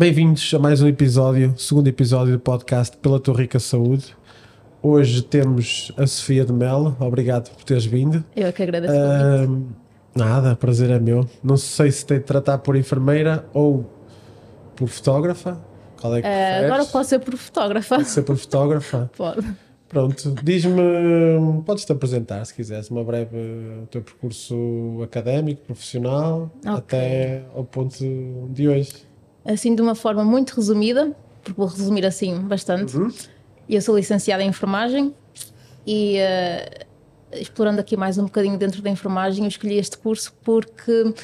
Bem-vindos a mais um episódio, segundo episódio do podcast Pela Tua Rica Saúde. Hoje temos a Sofia de Melo. Obrigado por teres vindo. Eu é que agradeço. Uh, nada, prazer é meu. Não sei se tem de tratar por enfermeira ou por fotógrafa. Qual é que uh, Agora posso ser por fotógrafa. Pode ser por fotógrafa? Pode. Pronto, diz-me, podes-te apresentar se quiseres, uma breve o teu percurso académico, profissional, okay. até ao ponto de hoje assim de uma forma muito resumida, porque vou resumir assim bastante. Uhum. Eu sou licenciada em enfermagem e uh, explorando aqui mais um bocadinho dentro da enfermagem, eu escolhi este curso porque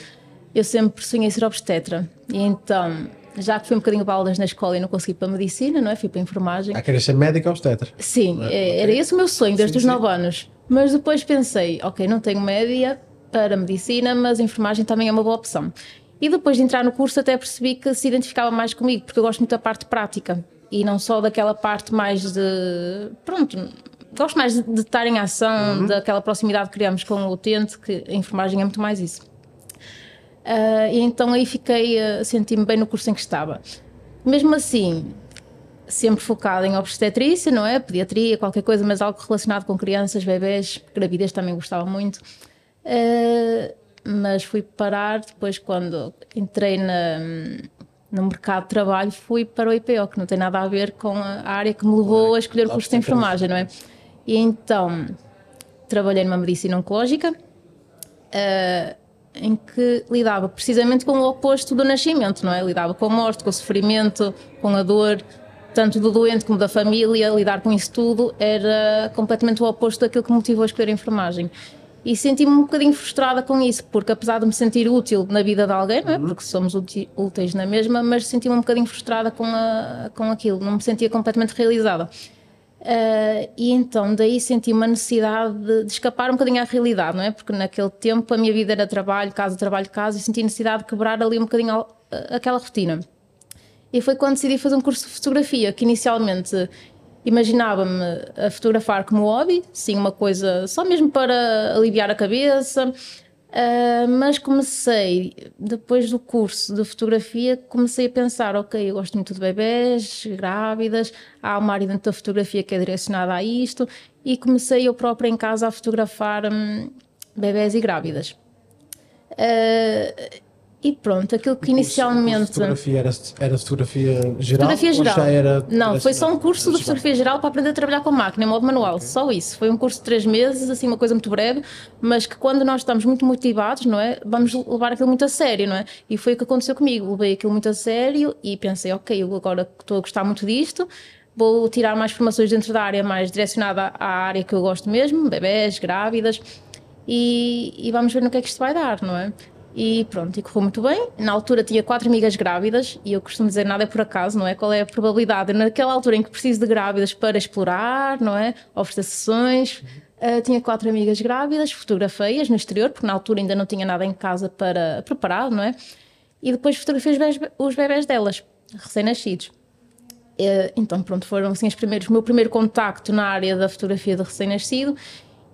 eu sempre sonhei ser obstetra. E então, já que fui um bocadinho baldas na escola e não consegui para a medicina, não é? Fui para a enfermagem. Ah, queres ser médica obstetra? Sim, é? é era esse o meu sonho desde sim, os 9 anos. Mas depois pensei, ok, não tenho média para medicina, mas enfermagem também é uma boa opção. E depois de entrar no curso até percebi que se identificava mais comigo, porque eu gosto muito da parte prática e não só daquela parte mais de. Pronto, gosto mais de, estar em ação, uhum. daquela proximidade que criamos com o utente, que a enfermagem é muito mais isso. Uh, e então aí fiquei, uh, senti-me bem no curso em que estava. Mesmo assim, sempre focada em obstetrícia, não é? Pediatria, qualquer coisa, mas algo relacionado com crianças, bebés, gravidez também gostava muito. Uh, mas fui parar depois quando entrei na, no mercado de trabalho, fui para o IPO, que não tem nada a ver com a área que me levou a escolher o curso de enfermagem, não é? E então trabalhei numa medicina oncológica, uh, em que lidava precisamente com o oposto do nascimento, não é? Lidava com a morte, com o sofrimento, com a dor, tanto do doente como da família, lidar com isso tudo era completamente o oposto daquilo que motivou a escolher a enfermagem e senti-me um bocadinho frustrada com isso, porque apesar de me sentir útil na vida de alguém, não é? porque somos úteis na mesma, mas senti-me um bocadinho frustrada com, a, com aquilo, não me sentia completamente realizada. Uh, e então daí senti uma necessidade de, de, escapar um bocadinho à realidade, não é? Porque naquele tempo a minha vida era trabalho, casa, trabalho, casa, e senti necessidade de quebrar ali um bocadinho aquela rotina. E foi quando decidi fazer um curso de fotografia, que inicialmente imaginava-me a fotografar como hobby, sim, uma coisa só mesmo para aliviar a cabeça. Uh, mas comecei, depois do curso de fotografia, comecei a pensar: ok, eu gosto muito de bebés, grávidas, há uma área dentro da fotografia que é direcionada a isto, e comecei eu própria em casa a fotografar hum, bebés e grávidas. Uh, e pronto, aquilo que inicialmente. fotografia era, era fotografia geral? Fotografia geral. já era não, foi só um curso de fotografia geral para aprender a trabalhar com máquina, em modo manual, okay. só isso. Foi um curso de três meses, assim, uma coisa muito breve, mas que quando nós estamos muito motivados, não é? Vamos levar aquilo muito a sério, não é? E foi o que aconteceu comigo. Levei aquilo muito a sério e pensei, ok, eu agora estou a gostar muito disto, vou tirar mais formações dentro da área mais direcionada à área que eu gosto mesmo, bebés, grávidas. E, e, vamos ver no que é que isto vai dar, não é? E pronto, e correu muito bem. Na altura tinha quatro amigas grávidas e eu costumo dizer nada é por acaso, não é? Qual é a probabilidade? Naquela altura em que preciso de grávidas para explorar, não é? Oferecer sessões. Uh, tinha quatro amigas grávidas, fotografei-as no exterior, porque na altura ainda não tinha nada em casa para preparar, não é? E depois fotografei os bebés, os bebés delas, recém-nascidos. Uh, então, pronto, foram assim os primeiros, o meu primeiro contacto na área da fotografia de recém-nascido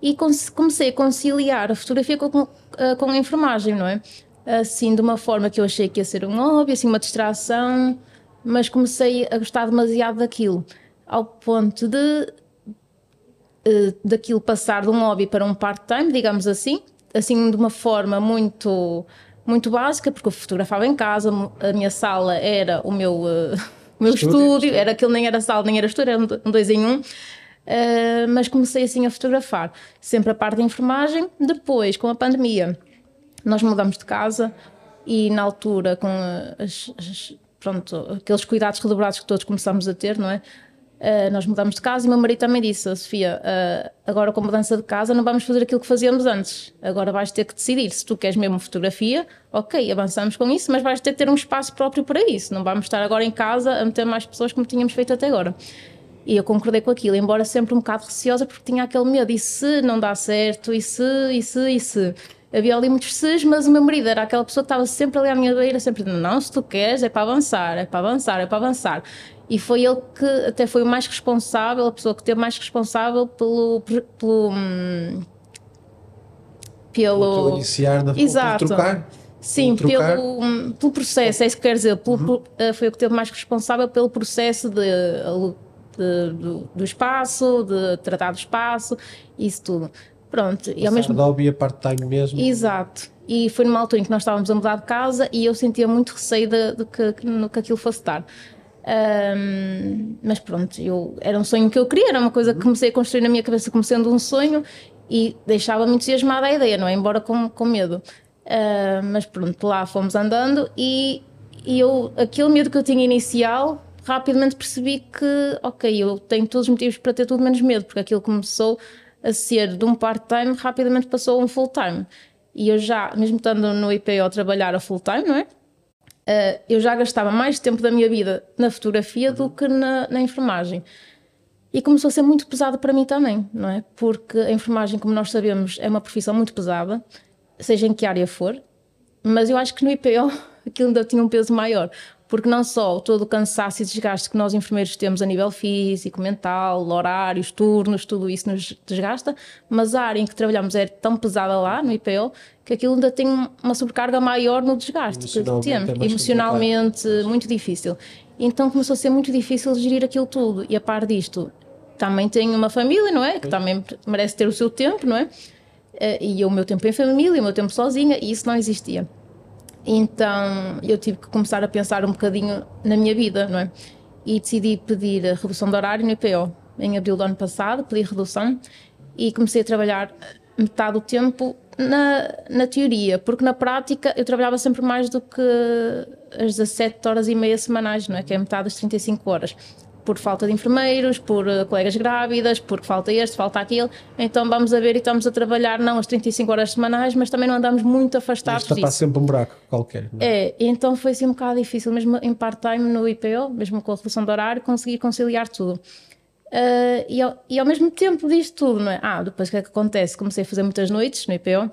e comecei a conciliar a fotografia com, com, eh, com a enfermagem, não é? Assim, de uma forma que eu achei que ia ser um hobby, assim, uma distração, mas comecei a gostar demasiado daquilo, ao ponto de uh, daquilo passar de um hobby para um part-time, digamos assim, assim de uma forma muito muito básica, porque eu fotografava em casa, a minha sala era o meu, uh, o meu estúdio, estúdio, era aquilo nem era sala nem era estúdio, era um dois em um. Uh, mas comecei assim a fotografar, sempre a parte da enfermagem. Depois, com a pandemia, nós mudamos de casa e na altura, com as, as, pronto, aqueles cuidados redobrados que todos começamos a ter, não é? Uh, nós mudamos de casa e meu marido também disse: Sofia, uh, agora com a mudança de casa não vamos fazer aquilo que fazíamos antes. Agora vais ter que decidir se tu queres mesmo fotografia, ok, avançamos com isso, mas vais ter que ter um espaço próprio para isso. Não vamos estar agora em casa a meter mais pessoas como tínhamos feito até agora. E eu concordei com aquilo, embora sempre um bocado receosa, porque tinha aquele medo: e se não dá certo? E se, e se, e se? Havia ali muitos se's, mas o meu marido era aquela pessoa que estava sempre ali à minha beira, sempre dizendo: não, se tu queres, é para avançar, é para avançar, é para avançar. E foi ele que até foi o mais responsável, a pessoa que teve mais responsável pelo. pelo hum, pelo, iniciar na Exato. trocar. Sim, pelo, pelo processo, é isso que quer dizer. Pelo, uhum. Foi o que teve mais responsável pelo processo de, de, do, do, espaço, de tratar do espaço, isso tudo. Pronto. e ao mesmo... hobby a part-time mesmo. Exato. E foi numa altura em que nós estávamos a mudar de casa e eu sentia muito receio de, de que, que aquilo fosse dar. Um, mas pronto, eu, era um sonho que eu queria, era uma coisa que comecei a construir na minha cabeça como sendo um sonho e deixava-me entusiasmada a ideia, não é? Embora com, com medo. Uh, mas pronto, lá fomos andando e, e eu, aquele medo que eu tinha inicial, rapidamente percebi que, ok, eu tenho todos os motivos para ter tudo menos medo, porque aquilo começou a ser de um part-time, rapidamente passou a um full-time. E eu já, mesmo estando no IPO a trabalhar a full-time, não é? Uh, eu já gastava mais tempo da minha vida na fotografia do que na, na enfermagem. E começou a ser muito pesado para mim também, não é? Porque a enfermagem, como nós sabemos, é uma profissão muito pesada, seja em que área for, mas eu acho que no IPO aquilo ainda tinha um peso maior, porque não só todo o cansaço e desgaste que nós enfermeiros temos a nível físico, mental, horários, turnos, tudo isso nos desgasta, mas a área em que trabalhamos é tão pesada lá no IPO que aquilo ainda tem uma sobrecarga maior no desgaste que temos, é emocionalmente complicado. muito difícil. Então começou a ser muito difícil gerir aquilo tudo e a par disto também tenho uma família, não é? Que também merece ter o seu tempo, não é? Eh, e o meu tempo em família, o meu tempo sozinha, e isso não existia. Então eu tive que começar a pensar um bocadinho na minha vida, não é? E decidi pedir a redução de horário no IPO. Em abril do ano passado, pedi redução e comecei a trabalhar metade do tempo na, na teoria, porque na prática eu trabalhava sempre mais do que as 17 horas e meia semanais, não é? Que é metade das 35 horas por falta de enfermeiros, por uh, colegas grávidas, porque falta este, falta aquilo. Então vamos a ver e estamos a trabalhar não as 35 horas semanais, mas também não andamos muito afastados Está disso. sempre um buraco qualquer. É? é, então foi assim um bocado difícil, mesmo em part-time no IPO, mesmo com a redução de horário, conseguir conciliar tudo. Uh, e, ao, e, ao, mesmo tempo disto tudo, não é? Ah, depois o que é que acontece? Comecei a fazer muitas noites no IPO,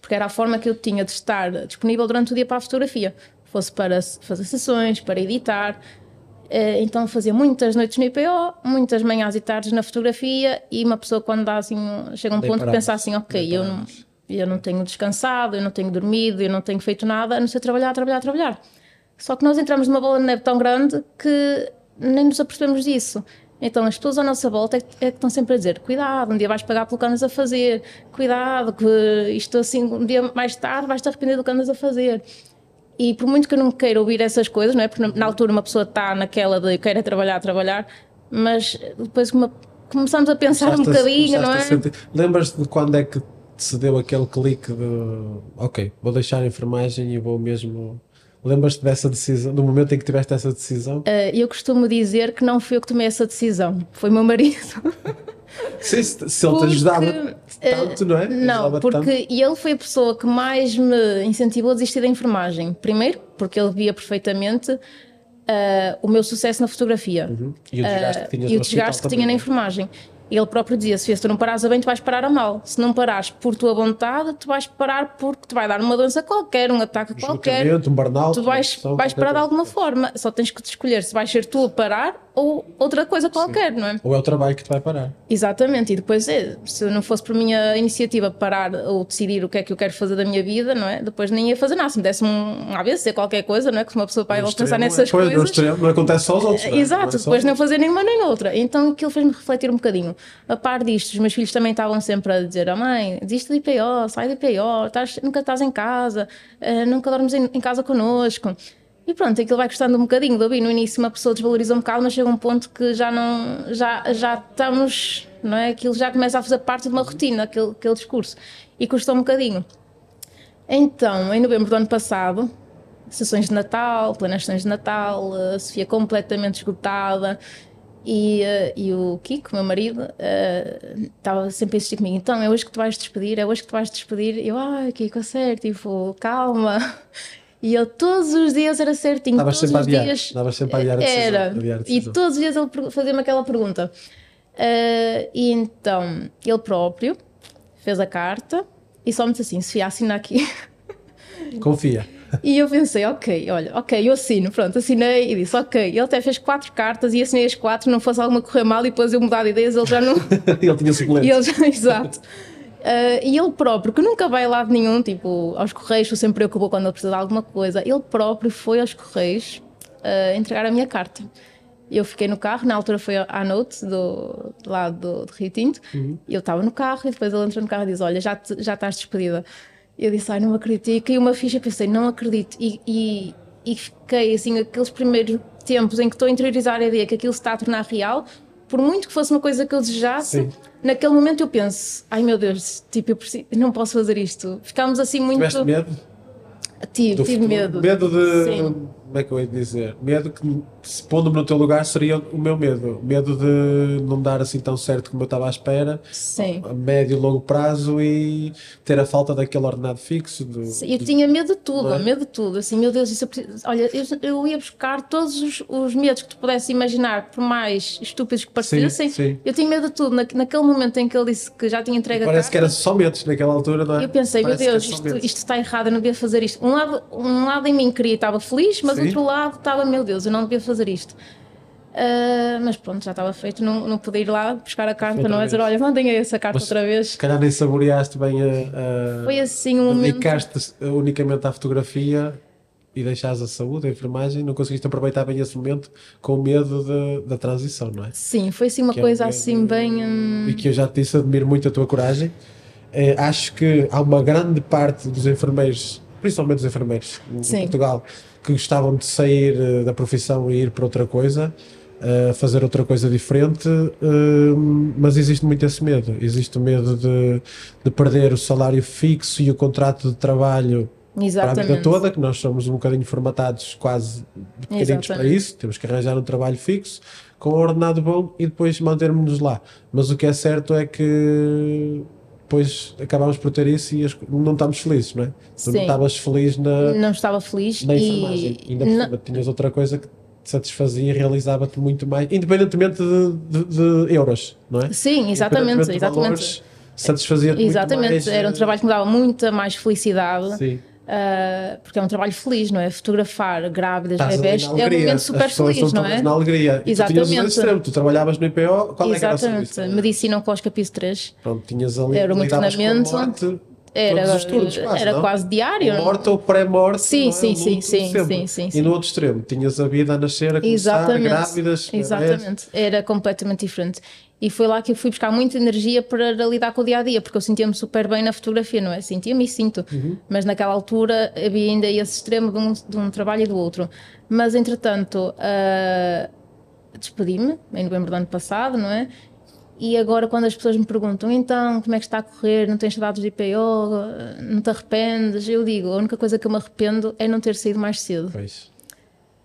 porque era a forma que eu tinha de estar disponível durante o dia para a fotografia. Fosse para fazer sessões, para editar, eh, então fazia muitas noites no IPO, muitas manhãs e tardes na fotografia e uma pessoa quando dá assim, chega a um ponto de pensar assim, ok, eu não, eu não tenho descansado, eu não tenho dormido, eu não tenho feito nada, a não ser trabalhar, trabalhar, trabalhar. Só que nós entramos numa bola de neve tão grande que nem nos apercebemos disso. Então as pessoas à nossa volta é que, é estão sempre a dizer cuidado, um dia vais pagar pelo que andas a fazer, cuidado, que isto assim, um dia mais tarde vais te arrepender do que andas a fazer. E por muito que eu não queira ouvir essas coisas, não é? Porque na altura uma pessoa está naquela de queira trabalhar, trabalhar, mas depois uma, começamos a pensar um bocadinho, não é? Lembras de quando é que se deu aquele clique de ok, vou deixar a enfermagem e vou mesmo. Lembras-te dessa decisão, do momento em que tiveste essa decisão? Uh, eu costumo dizer que não fui eu que tomei essa decisão, foi meu marido. Sim, se, ele te ajudava tanto, não é? Não, porque tanto. ele foi a pessoa que mais me incentivou a desistir da enfermagem. Primeiro, porque ele via perfeitamente uh, o meu sucesso na fotografia uhum. e o desgaste que, tinha, uh, e o desgaste que tinha na enfermagem. Ele próprio dizia: se tu não parares a bem, tu vais parar a mal. Se não parares por tua vontade, tu vais parar porque te vai dar uma doença qualquer, um ataque qualquer. Um burnout, tu vais, vais parar de alguma forma. Só tens que te escolher se vais ser tu a parar ou outra coisa qualquer, Sim. não é? Ou é o trabalho que te vai parar. Exatamente, e depois, é, se não fosse por minha iniciativa parar ou decidir o que é que eu quero fazer da minha vida, não é? Depois nem ia fazer nada. Se me desse um AVC, qualquer coisa, não é? Que uma pessoa vai pensar nessas é, coisas. Não, extremo, não acontece só aos outros. Não é? Exato, não é depois não fazer nenhuma nem outra. Então aquilo fez-me refletir um bocadinho. A par disto, os meus filhos também estavam sempre a dizer: oh, mãe, desiste de IPO, sai de IPO, estás, nunca estás em casa, uh, nunca dormes em, em casa connosco. E pronto, aquilo vai custando um bocadinho ouvir. No início uma pessoa desvaloriza um bocado, mas chega um ponto que já não, já, já estamos, não é? Aquilo já começa a fazer parte de uma rotina, aquele, aquele discurso. E custa um bocadinho. Então, em novembro do ano passado, sessões de Natal, planeações de Natal, a Sofia completamente esgotada. E, uh, e o Kiko, meu marido, uh, estava sempre a insistir comigo: então é hoje que tu vais despedir, é hoje que tu vais despedir. E eu, ai, ah, Kiko, a sério, tipo, calma. E eu todos os dias era certinho. Estavas sempre a adiar. Estavas sempre a adiar a decisão. Era. Adiar a decisão. E todos os dias ele fazia-me aquela pergunta. Uh, e então ele próprio fez a carta e só me disse assim: Sofia, assina aqui. Confia. E eu pensei, ok, olha, ok, eu assino, pronto, assinei e disse, ok. Ele até fez quatro cartas e assinei as quatro, não fosse alguma correr mal e depois eu mudar de ideias, ele já não. ele tinha suplente. ele já, exato. Uh, e ele próprio, que nunca vai a lado nenhum, tipo, aos Correios, sempre preocupou quando ele precisa de alguma coisa, ele próprio foi aos Correios uh, entregar a minha carta. Eu fiquei no carro, na altura foi à noite do, lá do, do Rio Tinto, uhum. eu estava no carro e depois ele entrou no carro e disse: Olha, já, te, já estás despedida. Eu disse: Ai, não acredito. E caiu uma ficha, pensei: Não acredito. E, e, e fiquei assim, aqueles primeiros tempos em que estou a interiorizar a ideia que aquilo se está a tornar real, por muito que fosse uma coisa que eu desejasse, Sim. naquele momento eu penso: Ai meu Deus, tipo, eu preciso, não posso fazer isto. Ficámos assim muito. Tiveste medo? Tive, tive medo. Medo de. Sim como é que eu ia dizer? Medo que, se pondo-me no teu lugar, seria o meu medo. Medo de não dar assim tão certo como eu estava à espera, Sim. a médio e longo prazo e ter a falta daquele ordenado fixo. Do, Sim, eu tinha medo de tudo, é? medo de tudo. Assim, meu Deus, isso eu, olha, eu, eu, ia buscar todos os, os, medos que tu pudesse imaginar, por mais estúpidos que parecessem. Sim, sim. Eu tinha medo de tudo. Na, naquele momento em que ele disse que já tinha entregue Parece que era só medos naquela altura, não é? Eu pensei, Parece meu Deus, isto, isto, está errado, eu não devia fazer isto. Um lado, um lado em mim queria, estava feliz, mas Sim. outro lado estava, meu Deus, eu não devia fazer isto. Uh, mas pronto, já estava feito, não, não pude ir lá buscar a carta, outra não é dizer, olha, mandem essa carta mas, outra vez. Se calhar nem saboreaste bem a. a Foi assim um Dedicaste momento... unicamente à fotografia e deixaste a saúde, a enfermagem, não conseguiste aproveitar bem esse momento com medo de, da transição, não é? Sim, foi assim uma que é coisa é assim bem. Hum... E que eu já te disse, admiro muito a tua coragem. É, acho que há uma grande parte dos enfermeiros, principalmente os enfermeiros em Portugal, que gostavam de sair uh, da profissão e ir para outra coisa, uh, fazer outra coisa diferente, uh, mas existe muito esse medo. Existe o medo de, de perder o salário fixo e o contrato de trabalho Exatamente. para a vida toda, que nós somos um bocadinho formatados quase pequeninos para isso, temos que arranjar um trabalho fixo com um ordenado bom e depois mantermos-nos lá. Mas o que é certo é que depois acabámos por ter isso e não estávamos felizes, não é? Tu não estavas feliz na. Não estava feliz na enfermagem. E ainda por cima tinhas outra coisa que te satisfazia e realizava-te muito mais, independentemente de, de, de, euros, não é? Sim, exatamente. exatamente. Satisfazia-te Exatamente, muito mais, era um trabalho que me dava muita mais felicidade. Sim. Uh, porque é um trabalho feliz, não é? Fotografar grávidas, bebés é um momento super feliz, não é? na alegria. Exatamente. tu, extremo, tu trabalhavas no IPO, qual Exatamente. é que era Medicina oncoscopia 3. Pronto, tinhas ali, era um treinamento. Era, turnos, quase, era quase diário. Morte ou pré-morte. Sim, sim, sim, sim, sim, sim, E no outro extremo, tinhas a vida a nascer, a começar, Exatamente. grávidas. Exatamente. Era completamente diferente. E foi lá que eu fui buscar muita energia para lidar com o dia a dia, porque eu sentia-me super bem na fotografia, não é? Sentia-me e sinto, uhum. mas naquela altura havia ainda esse extremo de um, de um trabalho e do outro. Mas entretanto, uh, despedi-me em novembro do ano passado, não é? E agora, quando as pessoas me perguntam, então, como é que está a correr? Não tens saudades de IPO? Não te arrependes? Eu digo, a única coisa que eu me arrependo é não ter saído mais cedo. Pois.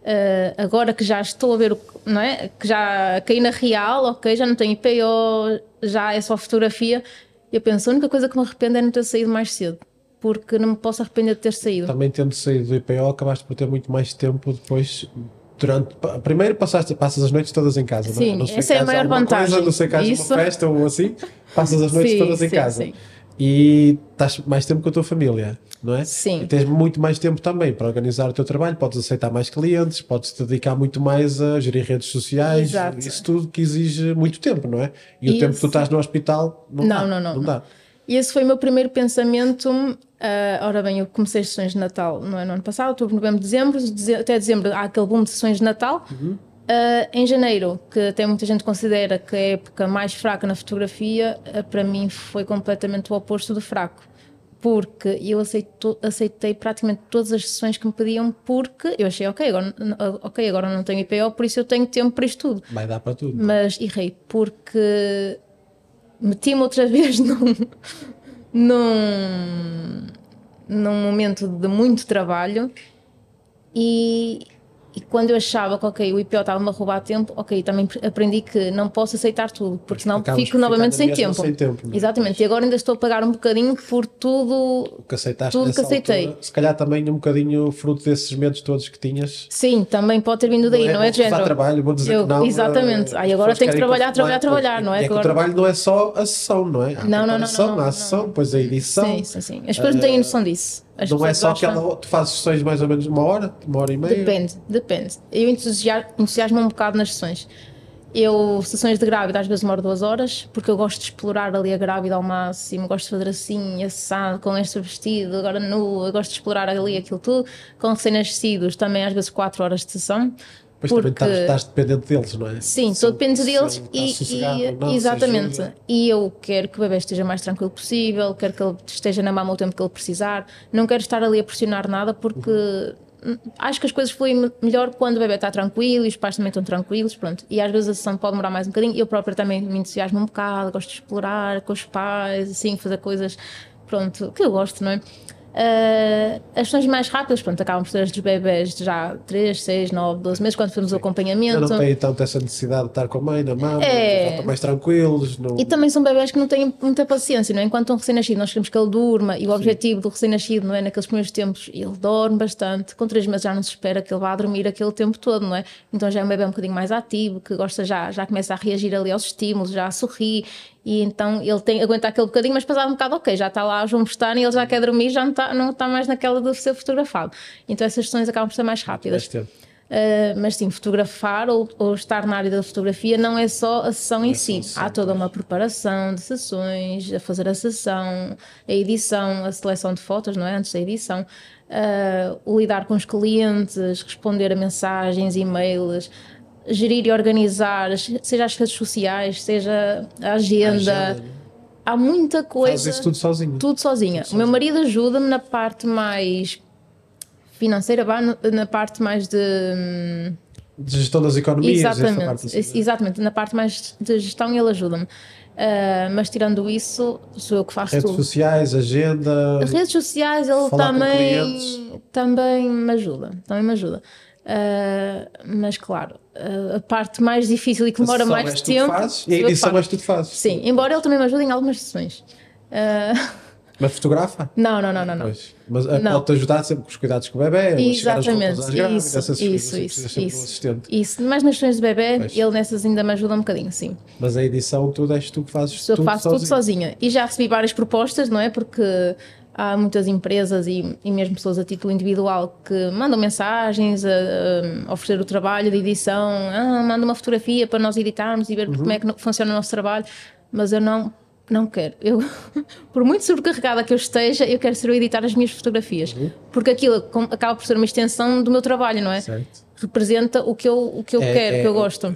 Uh, agora que já estou a ver, o, não é? Que já caí na real, ok, já não tenho IPO, já é só fotografia. Eu penso, a única coisa que me arrependo é não ter saído mais cedo, porque não me posso arrepender de ter saído. Também tendo saído do IPO, acabaste por ter muito mais tempo depois. Durante, primeiro passaste, passas as noites todas em casa, sim, não é? essa é a maior vantagem. Coisa, não sei caso uma festa ou assim, passas as noites sim, todas em sim, casa. Sim e estás mais tempo com a tua família, não é? Sim. E tens muito mais tempo também para organizar o teu trabalho, podes aceitar mais clientes, podes te dedicar muito mais a gerir redes sociais, Exato. isso tudo que exige muito tempo, não é? E, e o tempo que tu estás no hospital não, não dá. Não, não, não, dá. E esse foi o meu primeiro pensamento. Uh, ora bem, eu comecei as sessões de Natal não é, no ano passado, outubro, novembro, dezembro, até dezembro há aquele boom de sessões de Natal. Uhum. Uh, em janeiro, que até muita gente considera que é a época mais fraca na fotografia, uh, para mim foi completamente o oposto do fraco. Porque eu aceito, aceitei praticamente todas as sessões que me pediam, porque eu achei, ok agora, ok, agora não tenho IPO, por isso eu tenho tempo para isto tudo. Vai dar para tudo. Mas errei, porque meti-me outra vez num, num, num momento de muito trabalho e, e quando eu achava que, ok, o IPO estava-me a roubar tempo, ok, também aprendi que não posso aceitar tudo, porque senão Acabas fico novamente sem tempo. sem tempo. É? Exatamente, e agora ainda estou a pagar um bocadinho por tudo o que, aceitaste tudo que aceitei. Altura, se calhar também um bocadinho fruto desses medos todos que tinhas. Sim, também pode ter vindo daí, não é, não é género? trabalho, vou dizer eu, que não. Exatamente, aí agora tenho que trabalhar, trabalhar, trabalhar, não é? é que o trabalho não é só a sessão, não é? Há não, não, não, não, a sessão, depois a edição. Sim, sim, sim. As pessoas não têm noção disso. As não é só aquela. Tu fazes sessões mais ou menos uma hora, uma hora e meia? Depende, depende. Eu entusiasmo um bocado nas sessões. Eu, sessões de grávida, às vezes demoro duas horas, porque eu gosto de explorar ali a grávida ao máximo, gosto de fazer assim, assado, com este vestido, agora nu, eu gosto de explorar ali aquilo tudo. Com recém-nascidos, também às vezes quatro horas de sessão. Pois porque... também estás, estás dependente deles, não é? Sim, estou dependente deles e, e não, exatamente. E eu quero que o bebê esteja mais tranquilo possível, quero que ele esteja na mama o tempo que ele precisar, não quero estar ali a pressionar nada porque uhum acho que as coisas fluem melhor quando o bebê está tranquilo e os pais também estão tranquilos, pronto. E às vezes a sessão pode demorar mais um bocadinho. Eu própria também me entusiasmo um bocado, gosto de explorar com os pais, assim, fazer coisas, pronto, que eu gosto, não é? Uh, as sessões mais rápidas, pronto, acabam por ser as dos bebés de já 3, 6, 9, 12 meses, quando fazemos o acompanhamento. não têm tanto essa necessidade de estar com a mãe na mama, é... estão mais tranquilos. Não... E também são bebés que não têm muita paciência, não é? Enquanto um recém-nascido, nós queremos que ele durma e o Sim. objetivo do recém-nascido, não é? Naqueles primeiros tempos, ele dorme bastante, com 3 meses já não se espera que ele vá dormir aquele tempo todo, não é? Então já é um bebê um bocadinho mais ativo, que gosta já, já começa a reagir ali aos estímulos, já a sorrir e então ele tem aguenta aquele bocadinho, mas passado um bocado, ok, já está lá o João Bostano e ele já quer dormir, já não está, não está mais naquela de ser fotografado. Então essas sessões acabam por ser mais rápidas. Uh, mas sim, fotografar ou, ou, estar na área da fotografia não é só a sessão em si. Há toda uma preparação de sessões, a fazer a sessão, a edição, a seleção de fotos, não é? Antes da edição, uh, o lidar com os clientes, responder a mensagens, e-mails, gerir e organizar, seja as redes sociais, seja a agenda. A agenda. Há muita coisa. Faz isso tudo sozinha. Tudo sozinha. Tudo o meu marido ajuda-me na parte mais financeira, na parte mais de. De gestão das economias. Exatamente, assim, exatamente. Na parte mais de gestão ele ajuda-me. Uh, mas tirando isso, sou eu que faço Redes tudo. sociais, agenda. Redes sociais, ele também, também me ajuda. Também me ajuda. Uh, mas claro, uh, a parte mais difícil e que demora mais tempo. Fazes, e a edição és tu que fazes. Sim, embora ele também me ajude em algumas sessões. Uh, mas fotografa? Não, não, não, não. não. Pois. Mas pode-te ajudar sempre com os cuidados com o bebê, Exatamente, isso, grávidas, essas isso, isso, isso, um isso. Mas nas sessões de bebê, pois. ele nessas ainda me ajuda um bocadinho, sim. Mas a edição, tudo és tu que fazes Sou tudo faço tudo sozinha. E já recebi várias propostas, não é? Porque há muitas empresas e, e, mesmo pessoas a título individual que mandam mensagens a, a oferecer o trabalho de edição, ah, manda uma fotografia para nós editarmos e ver uhum. como é que funciona o nosso trabalho, mas eu não não quero. Eu, por muito sobrecarregada que eu esteja, eu quero ser eu editar as minhas fotografias, uhum. porque aquilo acaba por ser uma extensão do meu trabalho, não é? Certo. Representa o que eu, o que eu é, quero, o é, que eu gosto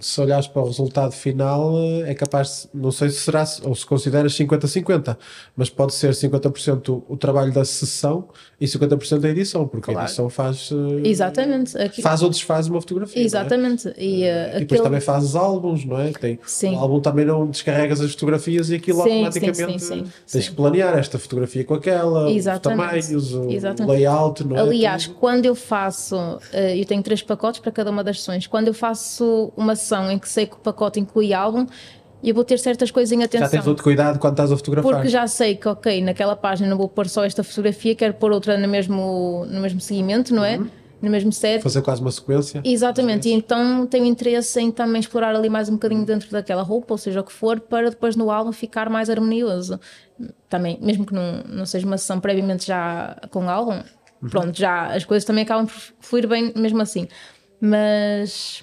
se olhares para o resultado final, eh, é capaz, não sei se será, ou se consideras 50-50, mas pode ser 50% o trabalho da sessão e 50% da edição, porque claro. a edição faz. Eh, Exatamente. Aqui... Faz ou desfaz uma fotografia. É? Exatamente. É? E, uh, e depois aquele... também fazes álbuns, não é? Tem, sim. O álbum também não descarregas as fotografias e aquilo sim, automaticamente sim, sim, tens que planear esta fotografia com aquela, Exatamente. os tamanhos, o Exatamente. layout, não é? Aliás, quando eu faço, eu tenho três pacotes para cada uma das sessões, quando eu faço uma em que sei que o pacote inclui álbum e eu vou ter certas coisas em atenção. Já tens outro cuidado quando estás a fotografar. Porque já sei que, ok, naquela página não vou pôr só esta fotografia, quero pôr outra no mesmo, no mesmo seguimento, não é? Uhum. No mesmo set. Fazer quase uma sequência. Exatamente, e então tenho interesse em também explorar ali mais um bocadinho dentro daquela roupa, ou seja, o que for, para depois no álbum ficar mais harmonioso. Também, mesmo que não, não seja uma sessão previamente já com álbum, uhum. pronto, já as coisas também acabam por fluir bem mesmo assim. Mas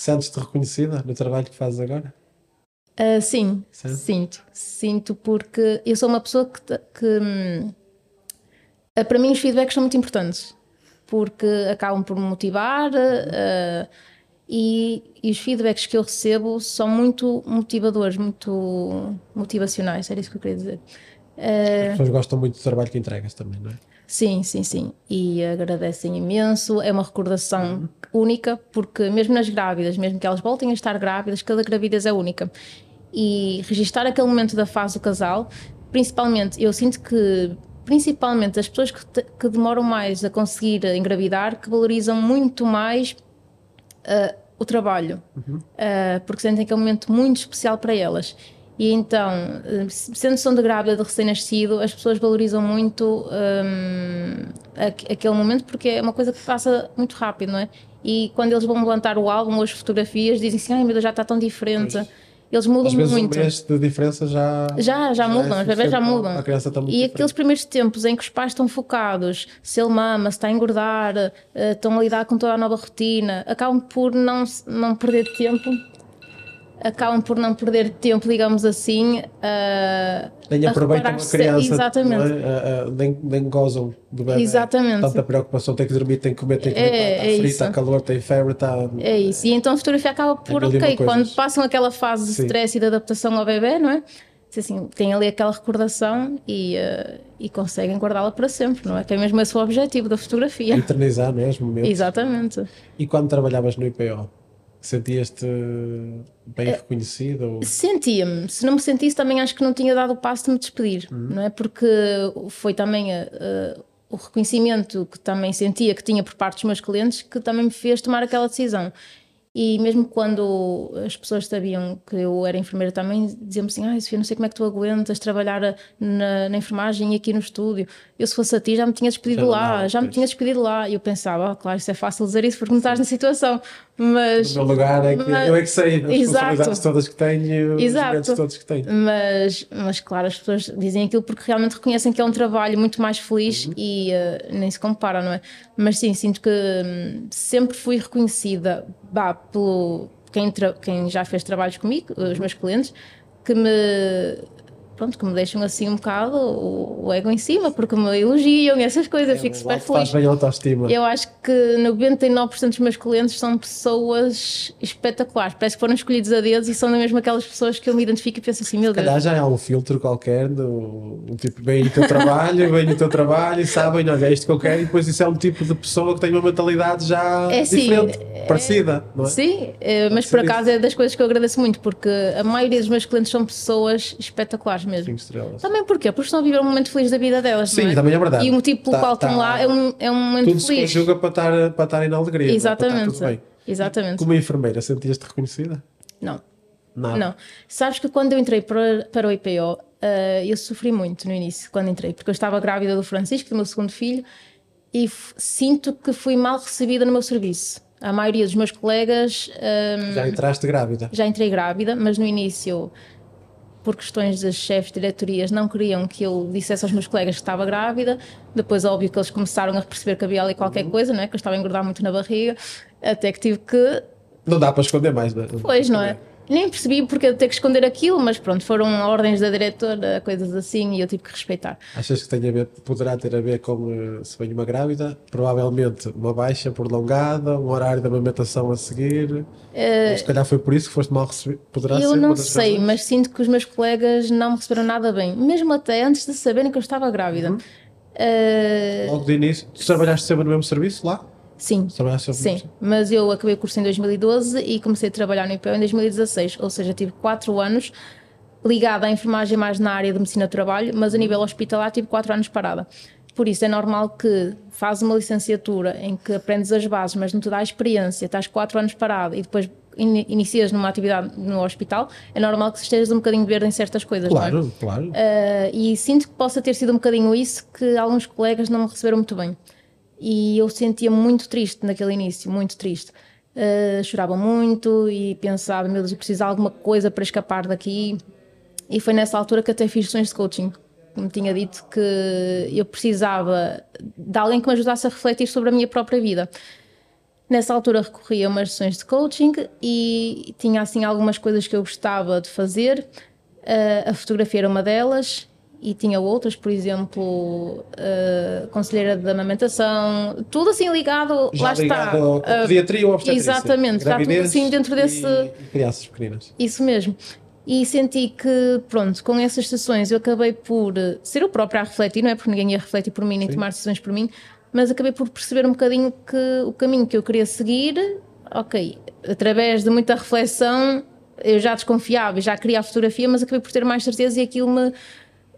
Sentes-te reconhecida no trabalho que fazes agora? Uh, sim, Sente? sinto. Sinto porque eu sou uma pessoa que, que hum, para mim os feedbacks são muito importantes porque acabam por me motivar uh, e, e, os feedbacks que eu recebo são muito motivadores, muito motivacionais, era isso que eu queria dizer. Uh, As pessoas gostam muito do trabalho que entregas também, não é? Sim, sim, sim. E agradecem imenso. É uma recordação uhum. única, porque mesmo nas grávidas, mesmo que elas voltem a estar grávidas, cada gravidez é única. E registar aquele momento da fase do casal, principalmente, eu sinto que principalmente as pessoas que, te, que demoram mais a conseguir engravidar, que valorizam muito mais uh, o trabalho, uhum. uh, porque sentem que é um momento muito especial para elas. E então, eh, sendo som de grávida de recém-nascido, as pessoas valorizam muito um, aquele momento porque é uma coisa que passa muito rápido, não é? E quando eles vão levantar o álbum ou as fotografias, dizem assim: ai meu Deus, já está tão diferente. Pois. eles mudam Às vezes muito. Um mês de diferença já. Já, já, mudam, é as bebês já mudam. A criança está muito e diferente. aqueles primeiros tempos em que os pais estão focados, se ele mama, se está a engordar, uh, estão a lidar com toda a nova rotina, acabam por não, não perder tempo acabam por não perder tempo, digamos assim. Uh, nem aproveitam a criança. Exatamente. É? Uh, uh, nem, nem gozam do bebê. Exatamente. Tanta preocupação, tem que dormir, tem que comer, tem que comer, é, está é frio, está calor, tem febre, está. É isso. E então a fotografia acaba por, ok, quando passam aquela fase de Sim. stress e de adaptação ao bebê, não é? Assim, tem ali aquela recordação e, e conseguem guardá-la para sempre, não é? Que é mesmo esse o objetivo da fotografia. Eternizar, não é? Os momentos. Exatamente. E quando trabalhavas no IPO? Sentias-te bem reconhecido? Ou... Sentia-me. Se não me sentisse, também acho que não tinha dado o passo de me despedir, uhum. não é? Porque foi também uh, o reconhecimento que também sentia que tinha por parte dos meus clientes que também me fez tomar aquela decisão. E mesmo quando as pessoas sabiam que eu era enfermeira também, diziam-me assim: Ah, Sofia, não sei como é que tu aguentas trabalhar na, na, enfermagem e aqui no estúdio. Eu, se fosse a ti, já me tinha despedido já lá, já me tinha despedido lá. E eu pensava: oh, Claro, isso é fácil dizer isso porque não estás na situação. Mas. No meu lugar é que mas, eu é que sei as responsabilidades todas que tenho, os Exato. todos que tenho. Mas, mas, claro, as pessoas dizem aquilo porque realmente reconhecem que é um trabalho muito mais feliz uhum. e uh, nem se compara, não é? Mas sim, sinto que hum, sempre fui reconhecida bah, pelo quem, quem já fez trabalhos comigo, os meus clientes, que me pronto, que me deixam assim um bocado o, o ego em cima, porque me elogiam e essas coisas, é, fico super feliz. Bem autoestima. Eu acho que 99% dos meus clientes são pessoas espetaculares, parece que foram escolhidos a dedos e são mesmo aquelas pessoas que eu me identifico e penso assim, meu Deus. Calhar já há um filtro qualquer, do, um tipo, vem o teu trabalho, vem o teu trabalho e sabem, olha, é isto que eu quero, e depois isso é um tipo de pessoa que tem uma mentalidade já é, diferente, é, parecida, não é? Sim, é, mas por acaso é das coisas que eu agradeço muito, porque a maioria dos meus clientes são pessoas espetaculares mesmo. Cinco estrelas. Também porquê? Porque estão a viver um momento feliz da vida delas. Sim, é? também é verdade. E o motivo pelo tá, qual tá, estão lá é um, é um momento tudo feliz. Tudo se conjuga para estar, para estarem na alegria. Exatamente. Para bem. Exatamente. Como enfermeira, sentias-te reconhecida? Não. Nada. Não. Sabes que quando eu entrei para, para o IPO, uh, eu sofri muito no início, quando entrei, porque eu estava grávida do Francisco, do meu segundo filho, e sinto que fui mal recebida no meu serviço. A maioria dos meus colegas. Um, já entraste grávida? Já entrei grávida, mas no início por questões das chefes de diretorias, não queriam que eu dissesse aos meus colegas que estava grávida. Depois, óbvio que eles começaram a perceber que havia ali qualquer uhum. coisa, não é? Que eu estava a engordar muito na barriga, até que tive que. Não dá para esconder mais, não é? Pois, não é? Nem percebi porque eu ter que esconder aquilo, mas pronto, foram ordens da diretora, coisas assim, e eu tive que respeitar. Achas que tem a ver, poderá ter a ver com eh, se vem uma grávida? Provavelmente uma baixa prolongada, um horário de amamentação a seguir. Uh, se calhar foi por isso que foste mal recebido. Poderá eu não sei, razões? mas sinto que os meus colegas não me receberam nada bem, mesmo até antes de saberem que eu estava grávida. Uhum. Uh, Logo de início, tu trabalhaste sempre no mesmo serviço lá? Sim, sim, mas eu acabei o curso em 2012 e comecei a trabalhar no IPO em 2016, ou seja, tive 4 anos ligada à enfermagem mais na área de medicina do trabalho, mas a nível hospitalar tive 4 anos parada. Por isso é normal que fazes uma licenciatura em que aprendes as bases, mas não te dá a experiência, estás 4 anos parado e depois in inicias numa atividade no hospital, é normal que estejas um bocadinho verde em certas coisas, claro, é? Claro, uh, E sinto que possa ter sido um bocadinho isso que alguns colegas não me receberam muito bem e eu sentia muito triste naquele início, muito triste. Uh, chorava muito e pensava, meu Deus, eu preciso de alguma coisa para escapar daqui. E foi nessa altura que até fiz sessões de coaching. Me tinha dito que eu precisava de alguém que me ajudasse a refletir sobre a minha própria vida. Nessa altura recorri a umas sessões de coaching e tinha assim algumas coisas que eu gostava de fazer. Uh, a fotografia era uma delas e tinha outras, por exemplo, uh, conselheira de amamentação, tudo assim ligado, já lá ligado está. A pediatria ou obstetrícia. Exatamente, está tudo assim dentro desse. E, crianças pequenas. Isso mesmo. E senti que, pronto, com essas sessões eu acabei por ser o próprio a refletir, não é porque ninguém ia refletir por mim nem Sim. tomar decisões por mim, mas acabei por perceber um bocadinho que o caminho que eu queria seguir, ok, através de muita reflexão, eu já desconfiava e já queria a fotografia, mas acabei por ter mais certeza e aquilo me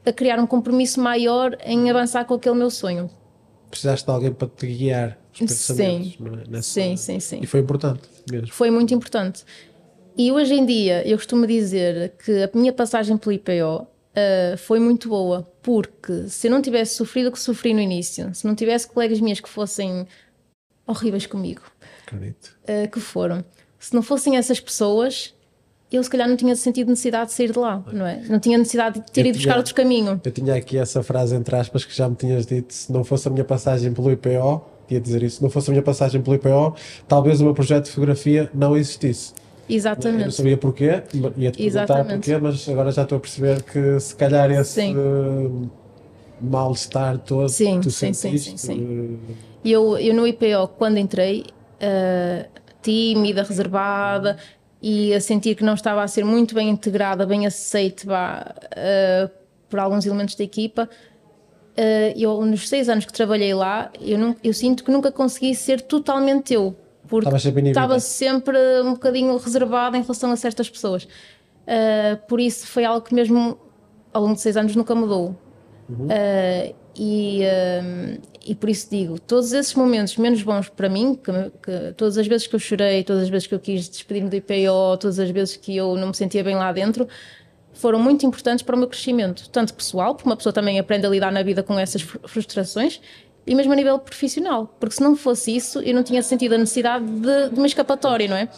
a criar um compromisso maior em avançar com aquele meu sonho. Precisaste de alguém para te guiar os pensamentos, sim. É? Nessa... sim, sim, sim. E foi importante mesmo. Foi muito importante. E hoje em dia eu costumo dizer que a minha passagem pelo IPO uh, eh, foi muito boa, porque se eu não tivesse sofrido o que sofri no início, se não tivesse colegas minhas que fossem horríveis comigo. Uh, que foram, se não fossem essas pessoas, eu se calhar não tinha sentido necessidade de sair de lá, não é? Não tinha necessidade de ter eu ido tinha, buscar outro caminho. Eu tinha aqui essa frase entre aspas que já me tinhas dito: se não fosse a minha passagem pelo IPO, ia dizer isso, se não fosse a minha passagem pelo IPO, talvez o meu projeto de fotografia não existisse. Exatamente. Eu não sabia porquê, ia-te perguntar porquê, mas agora já estou a perceber que se calhar esse uh, mal-estar todo sim, tu sim, sentiste, sim, sim, sim. Uh... Eu, eu no IPO, quando entrei, uh, tímida, reservada, e a sentir que não estava a ser muito bem integrada, bem aceite uh, por alguns elementos da equipa. Uh, eu, nos seis anos que trabalhei lá, eu, não, eu sinto que nunca consegui ser totalmente eu, porque estava sempre um bocadinho reservada em relação a certas pessoas. Uh, por isso foi algo que mesmo ao longo de seis anos nunca mudou. Uhum. Uh, e, e por isso digo, todos esses momentos menos bons para mim, que, que, todas as vezes que eu chorei, todas as vezes que eu quis despedir-me do IPO, todas as vezes que eu não me sentia bem lá dentro, foram muito importantes para o meu crescimento, tanto pessoal, porque uma pessoa também aprende a lidar na vida com essas frustrações, e mesmo a nível profissional, porque se não fosse isso, eu não tinha sentido a necessidade de, de uma escapatória, não é?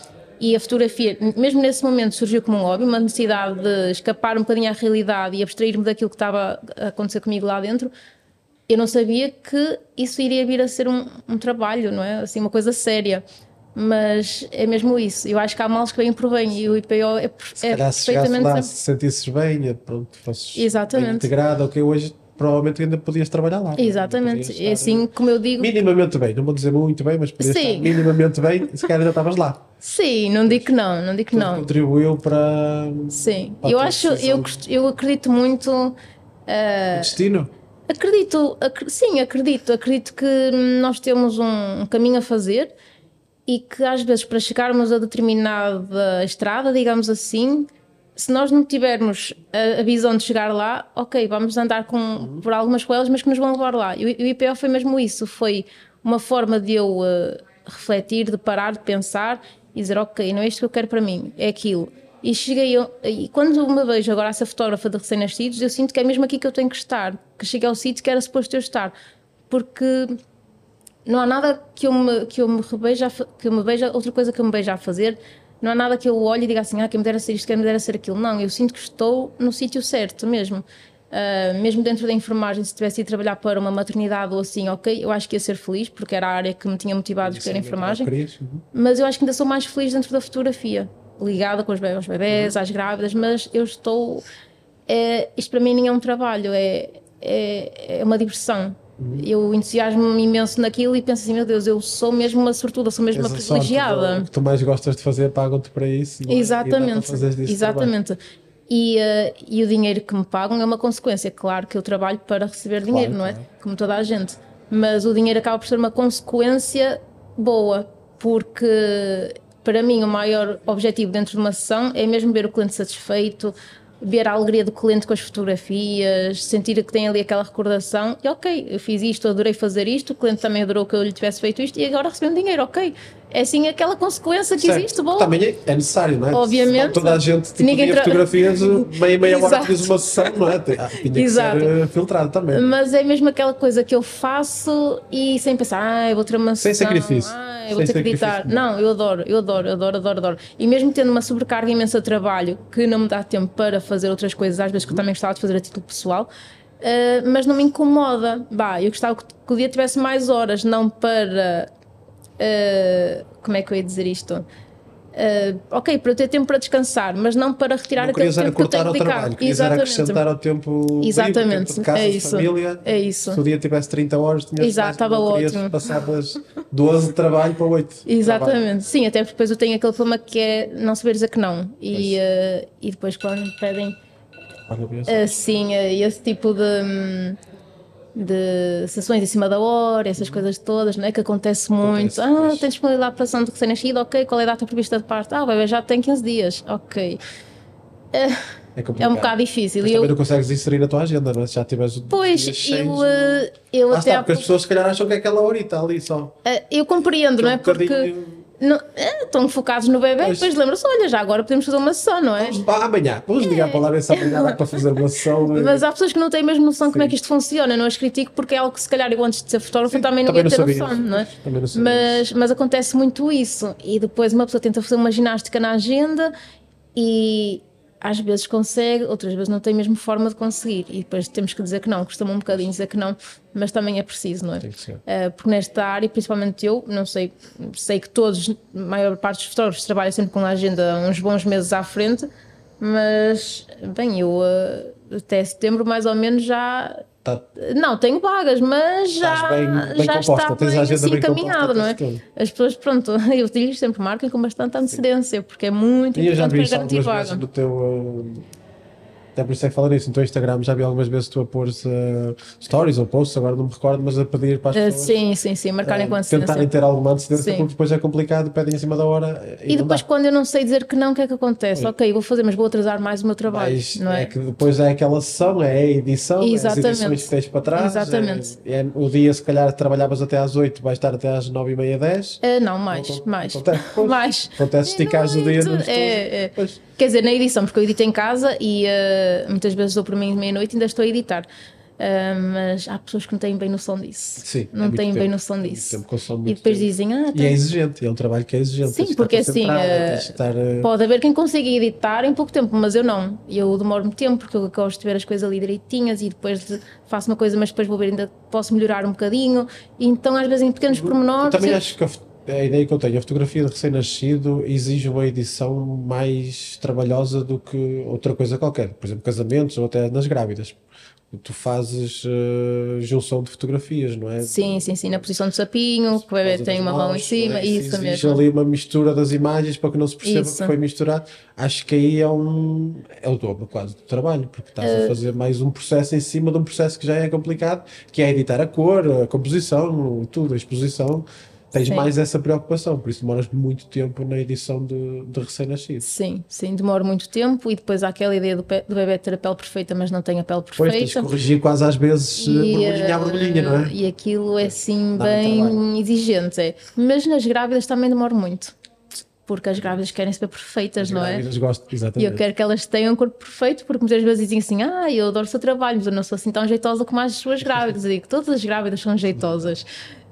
E a fotografia, mesmo nesse momento, surgiu como um hobby, uma necessidade de escapar um bocadinho à realidade e abstrair-me daquilo que estava a acontecer comigo lá dentro. Eu não sabia que isso iria vir a ser um, um trabalho, não é? Assim, uma coisa séria. Mas é mesmo isso. Eu acho que há males que vêm por bem e o IPO é, se é perfeitamente. Se lá, se sentisses bem, pronto, fosses Exatamente. integrado, ok, hoje provavelmente ainda podias trabalhar lá. Exatamente, é assim como eu digo. Minimamente bem, não vou dizer muito bem, mas podias Sim. estar minimamente bem, se calhar ainda estavas lá. Sim, não digo que não, não digo que não. Contribuiu para. Sim, para eu acho, eu, eu acredito muito. Uh, destino? Acredito, ac sim, acredito. Acredito que nós temos um, caminho a fazer e que às vezes para chegarmos a determinada estrada, digamos assim, se nós não tivermos a, a, visão de chegar lá, ok, vamos andar com, uhum. por algumas coisas, mas que nos vão levar lá. E o, o IPO foi mesmo isso, foi uma forma de eu uh, refletir, de parar, de pensar e dizer, ok, não é isto que eu quero para mim, é aquilo. E cheguei, eu, e quando me vejo agora a ser fotógrafa de recém-nascidos, eu sinto que é mesmo aqui que eu tenho que estar, que cheguei ao sítio que era suposto eu estar, porque não há nada que eu me, que eu me rebeja, que eu me veja, outra coisa que eu me veja a fazer, não há nada que eu olhe e diga assim, ah, quem me dera ser isto, quem me dera ser aquilo. Não, eu sinto que estou no sítio certo mesmo. Uh, mesmo dentro da enfermagem, se tivesse ido trabalhar para uma maternidade ou assim, ok, eu acho que ia ser feliz, porque era a área que me tinha motivado a escolher a enfermagem. Uhum. Mas eu acho que ainda sou mais feliz dentro da fotografia, ligada com os bebés, aos bebés, uhum. às grávidas, mas eu estou. É, isto para mim nem é um trabalho, é, é, é uma diversão. Eu entusiasmo-me imenso naquilo e penso assim: meu Deus, eu sou mesmo uma sortuda, sou mesmo Essa uma privilegiada. O que tu mais gostas de fazer, pagam-te para isso. É? Exatamente. E exatamente. E, uh, e, o dinheiro que me pagam é uma consequência. Claro que eu trabalho para receber claro, dinheiro, não é? Claro. Como toda a gente. Mas o dinheiro acaba por ser uma consequência boa, porque para mim o maior objetivo dentro de uma sessão é mesmo ver o cliente satisfeito, ver a alegria do cliente com as fotografias, sentir que tem ali aquela recordação e ok, eu fiz isto, adorei fazer isto, o cliente também adorou que eu lhe tivesse feito isto e agora recebeu um dinheiro, ok. É assim aquela consequência que certo. existe, bom. Também é necessário, não é? Obviamente. Toda a gente tipo, ninguém tra... fotografias, meia, meia hora fiz uma sessão, não é? Tinha que Exato. ser eh, filtrado também. Mas é mesmo aquela coisa que eu faço e sem pensar, ah, eu vou ter uma sessão. Sem sacrifício. Ah, eu vou ter que editar. Não, eu adoro, eu adoro, adoro, adoro, adoro. E mesmo tendo uma sobrecarga imensa de trabalho que não me dá tempo para fazer outras coisas, às vezes que eu também gostava de fazer a título pessoal, uh, mas não me incomoda. Bah, eu gostava que, que o dia tivesse mais horas, não para. Uh, como é que eu ia dizer isto? Uh, ok, para eu ter tempo para descansar, mas não para retirar não aquele tempo que eu tenho que trabalho, querias acrescentar ao tempo Exatamente. Livre, tempo de casa, é isso. família. É isso. Se o dia tivesse 30 horas, tinhas Exato, estava ótimo. Passavas 12 de trabalho para 8. Exatamente, sim, até porque depois eu tenho aquele problema que é não saber dizer que não. E, uh, e depois quando me pedem uh, sim, esse tipo de. De sessões em cima da hora, essas uhum. coisas todas, não é? Que acontece muito. Acontece, ah, tens disponibilidade para ação de recém-nascido, ok. Qual é a data prevista de parto? Ah, o bebê já tem 15 dias, ok. É, é, é um bocado difícil. Mas também eu... não consegues inserir na tua agenda, não é? Se já tiveres Pois, eu, eh, eu ah, até. Está, porque as pessoas se calhar acham que é aquela horita ali só. Uh, eu compreendo, não é? Um porque não, é, estão focados no bebê pois. depois lembram-se: olha, já agora podemos fazer uma sessão, não é? Vamos, amanhã, vamos ligar é. para lá ver se amanhã dá para fazer uma sessão. Mas há pessoas que não têm mesmo noção Sim. como é que isto funciona, não as critico porque é algo que se calhar eu antes de ser fotógrafo também não também ia ter noção, não é? Não mas, mas acontece muito isso e depois uma pessoa tenta fazer uma ginástica na agenda e às vezes consegue, outras vezes não tem mesmo forma de conseguir. E depois temos que dizer que não, costuma um bocadinho dizer que não, mas também é preciso, não é? Tem que ser. Uh, porque nesta área, principalmente eu, não sei, sei que todos, a maior parte dos fotógrafos trabalham sempre com a agenda uns bons meses à frente, mas, bem, eu uh, até setembro mais ou menos já Tá... Não, tenho vagas, mas já, bem, bem já composta, está bem, assim, encaminhado, não é? As pessoas, pronto, eu digo sempre, marquem com bastante antecedência, Sim. porque é muito e importante para garantir vaga. Do teu, uh até por isso é que falo nisso. No teu Instagram já vi algumas vezes tu a pôr uh, stories ou posts, agora não me recordo, mas a pedir para as uh, pessoas. Sim, sim, sim, marcarem uh, com antecedência. Tentarem ter alguma antecedência, sim. porque depois é complicado, pedem em cima da hora. E, e depois, quando eu não sei dizer que não, o que é que acontece? Sim. Ok, vou fazer, mas vou atrasar mais o meu trabalho. Mas não é? é que depois é aquela sessão, é a edição, Exatamente. é as edições que tens para trás. Exatamente. É, é, o dia, se calhar, trabalhavas até às 8, vais estar até às 9 e meia, 10. Uh, não, mais, não, mais. Acontece, mais. Acontece esticares o dia. É, é. Quer dizer, na edição, porque eu edito em casa e uh, muitas vezes dou por mim meia-noite e ainda estou a editar. Uh, mas há pessoas que não têm bem noção disso. Sim, não é têm tempo, bem noção disso. E depois tempo. dizem, ah, tem... E é exigente, é um trabalho que é exigente. Sim, porque assim, uh, estar, uh... pode haver quem consiga editar em pouco tempo, mas eu não. Eu demoro muito tempo porque eu gosto de ver as coisas ali direitinhas e depois de, faço uma coisa, mas depois vou ver, ainda posso melhorar um bocadinho. Então, às vezes, em pequenos pormenores. Eu também acho que a, ideia que eu tenho, a fotografia de recém-nascido exige uma edição mais trabalhosa do que outra coisa qualquer. Por exemplo, casamentos ou até nas grávidas tu fazes uh, junção de fotografias, não é? Sim, sim, sim, na posição do sapinho, que o bebê tem uma mão em cima, é? isso mesmo. ali uma mistura das imagens para que não se perceba isso. que foi misturado. Acho que aí é um é o dobro quase do trabalho, porque estás uh... a eh, fazer mais um processo em cima de um processo que já é complicado, que é editar a cor, a composição, tudo, a exposição tens sim. mais essa preocupação, por isso demoras muito tempo na edição de, de recém-nascido. Sim, sim, demora muito tempo e depois há aquela ideia do, do bebê ter a pele perfeita, mas não tem a pele perfeita. Pois, tens de corrigir quase às vezes borbulhinha a borbulhinha, não é? E aquilo é assim bem exigente, é. Mas nas grávidas também demora muito porque as grávidas querem ser perfeitas, as não é? Gostam, exatamente. E eu quero que elas tenham um corpo perfeito, porque muitas vezes dizem assim: Ah, eu adoro o seu trabalho, mas eu não sou assim tão jeitosa como as suas grávidas. Eu digo: Todas as grávidas são jeitosas.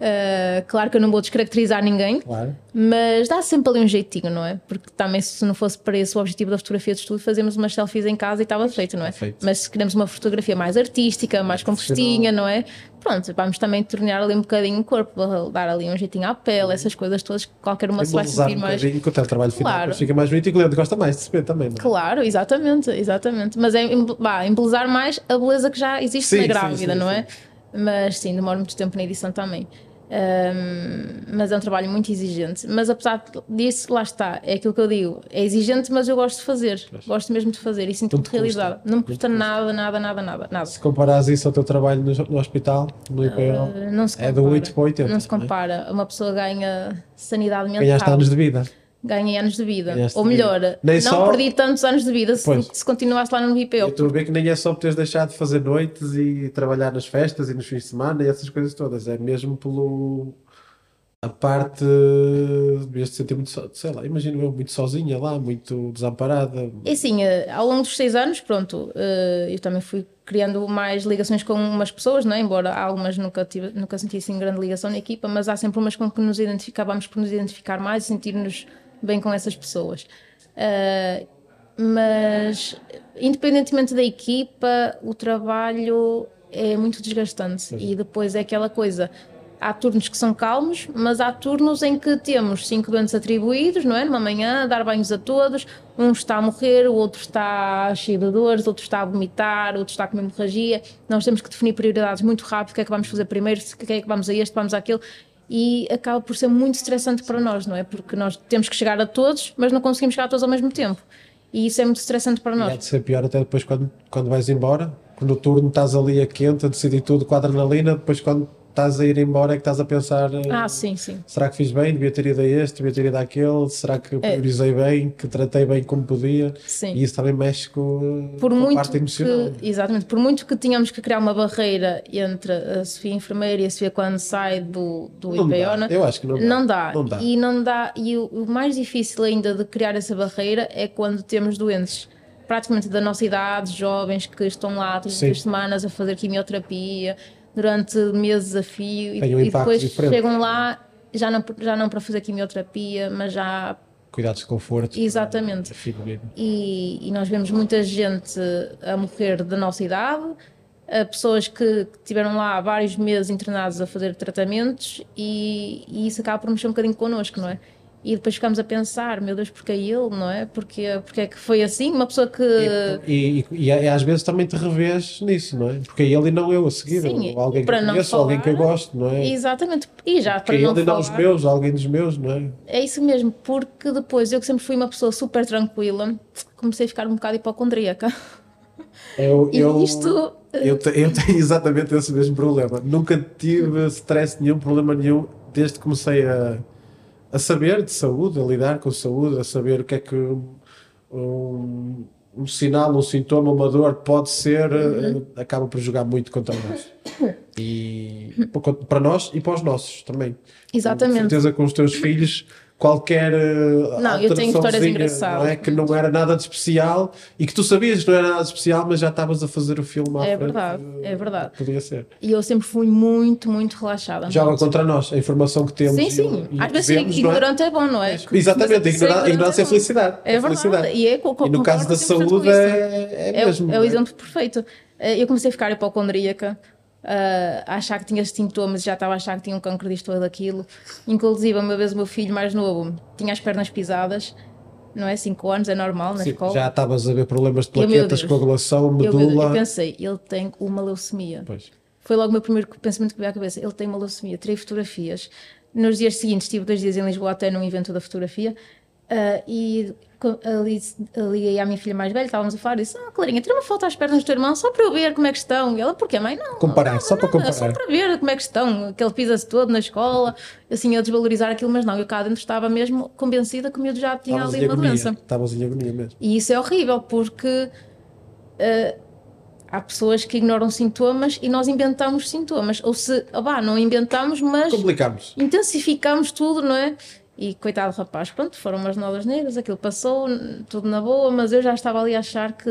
Uh, claro que eu não vou descaracterizar ninguém, claro. mas dá sempre ali um jeitinho, não é? Porque também, se não fosse para esse o objetivo da fotografia de estudo, fazemos umas selfies em casa e estava feito, não é? Feito. Mas se queremos uma fotografia mais artística, mais compostinha, não é? Pronto, vamos também tornar ali um bocadinho o corpo, dar ali um jeitinho à pele, essas coisas todas, qualquer uma se vai sentir um mais. Com o trabalho final, claro. fica mais bonito e o cliente gosta mais de se ver também, não é? Claro, exatamente, exatamente. Mas é embelezar mais a beleza que já existe sim, na grávida, sim, sim, não é? Mas sim, demora muito tempo na edição também. Um, mas é um trabalho muito exigente. Mas apesar disso, lá está, é aquilo que eu digo: é exigente, mas eu gosto de fazer, gosto mesmo de fazer e sinto-me realizada. Não me custa nada, nada, nada, nada, nada. Se comparas isso ao teu trabalho no, no hospital, no IPO, uh, é do 8 para 80. Não se é? compara. Uma pessoa ganha sanidade mental. Ganhaste anos de vida ganhei anos de vida. Ganhaste Ou melhor, não só... perdi tantos anos de vida se, se, continuasse lá no IPO. Eu estou a ver que nem é só por teres deixado de fazer noites e trabalhar nas festas e nos fins de semana e essas coisas todas. É mesmo pelo. A parte. Devias te sentir muito, sei lá, imagino eu, muito sozinha lá, muito desamparada. É assim, eh, ao longo dos seis anos, pronto, eh, eu também fui criando mais ligações com umas pessoas, não é? embora algumas nunca, tive, nunca senti assim grande ligação na equipa, mas há sempre umas com que nos identificávamos por nos identificar mais e sentir-nos bem com essas pessoas. Uh, mas, independentemente da equipa, o trabalho é muito desgastante. Sim. E depois é aquela coisa. Há turnos que são calmos, mas há turnos em que temos cinco doentes atribuídos, não é? Numa manhã, dar banhos a todos. Um está a morrer, o outro está cheio de dores, outro está a vomitar, outro está com hemorragia. Nós temos que definir prioridades muito rápido. O que é que vamos fazer primeiro? O que é que vamos a este, vamos àquele e acaba por ser muito estressante para nós, não é? Porque nós temos que chegar a todos, mas não conseguimos chegar a todos ao mesmo tempo. E isso é muito estressante para nós. E há de ser pior até depois quando, quando vais embora, quando o turno estás ali a quente, a decidir tudo com a adrenalina, depois quando estás a ir embora é que estás a pensar eh, ah, sim, sim. será que fiz bem, devia ter ido a este, devia ter ido àquele, será que é. priorizei é. bem, que tratei bem como podia sim. e isso também mexe com, por com muito a parte emocional. Que, exatamente, por muito que tínhamos que criar uma barreira entre a Sofia enfermeira e a Sofia quando sai do, do não IPO, dá. eu acho que não dá. Não dá. não dá. E não dá, e o, o mais difícil ainda de criar essa barreira é quando temos doentes praticamente da nossa idade, jovens que estão lá todas as semanas a fazer quimioterapia, durante meses a fio e, um e depois diferente. chegam lá já não, já não para fazer quimioterapia, mas já cuidados de conforto. Exatamente. E, e, nós vemos muita gente a morrer da nossa idade, pessoas que, que tiveram lá vários meses internados a fazer tratamentos e, e, isso acaba por mexer um bocadinho connosco, não é? E depois ficamos a pensar, meu Deus, porque é ele, não é? Porque, porque é que foi assim? Uma pessoa que. E, e, e, às vezes também te revês nisso, não é? Porque é ele e não eu a seguir. Sim, alguém que eu conheço, falar, alguém que eu gosto, não é? Exatamente. E já porque para é não ele falar, e não os meus, alguém dos meus, não é? É isso mesmo, porque depois eu que sempre fui uma pessoa super tranquila, comecei a ficar um bocado hipocondríaca. Eu, e eu, isto. Eu, te, eu tenho exatamente esse mesmo problema. Nunca tive stress nenhum, problema nenhum, desde que comecei a a saber de saúde, a lidar com saúde, a saber o que é que um, um sinal, um sintoma, uma dor pode ser, uhum. Eh, acaba por jogar muito contra nós. E para nós e para os nossos também. Exatamente. Com certeza com os teus filhos qualquer eh, não, eu tenho histórias engraçadas. Não é? Que não era nada de especial e que tu sabias que não era nada de especial, mas já estavas a fazer o filme à É verdade, é verdade. Podia ser. E eu sempre fui muito, muito relaxada. Joga contra nós, a informação que temos. Sim, sim. E, e Às vezes vemos, ignorante é? é? bom, não é? Exatamente, ignorância, ignorância é, é felicidade. É, verdade. Felicidade. E, é, e no caso da saúde é, é, mesmo. É, o é? exemplo perfeito. Eh, eu comecei a ficar hipocondríaca uh, a achar que tinha sintomas, já estava a achar que tinha um cancro disto ou daquilo. Inclusive, uma vez o meu filho mais novo tinha as pernas pisadas, não é? 5 anos, é normal na Sim, escola. Já estavas a ver problemas de plaquetas, coagulação, medula. Eu, eu, pensei, ele tem uma leucemia. Pois. Foi logo o meu primeiro pensamento que veio à cabeça. Ele tem uma leucemia, tirei fotografias. Nos dias seguintes, estive dois dias em Lisboa até num evento da fotografia Uh, e ali, liguei à minha filha mais velha, estávamos a falar e disse: Ah, Clarinha, tira uma foto às pernas do teu irmão só para eu ver como é que estão. E ela, porquê, mãe? Não. Comparar, só para comparar. Só para ver como é que estão. Que ele pisa-se todo na escola, assim, a desvalorizar aquilo, mas não. Eu cá dentro estava mesmo convencida que o miúdo já tinha ali uma doença. Estavas em agonia mesmo. E isso é horrível, porque. Uh, há pessoas que ignoram sintomas e nós inventamos sintomas. Ou se, oh, não inventamos, mas. Complicamos. Intensificamos tudo, não é? E coitado rapaz, pronto, foram umas novas negras, aquilo passou, tudo na boa, mas eu já estava ali a achar que.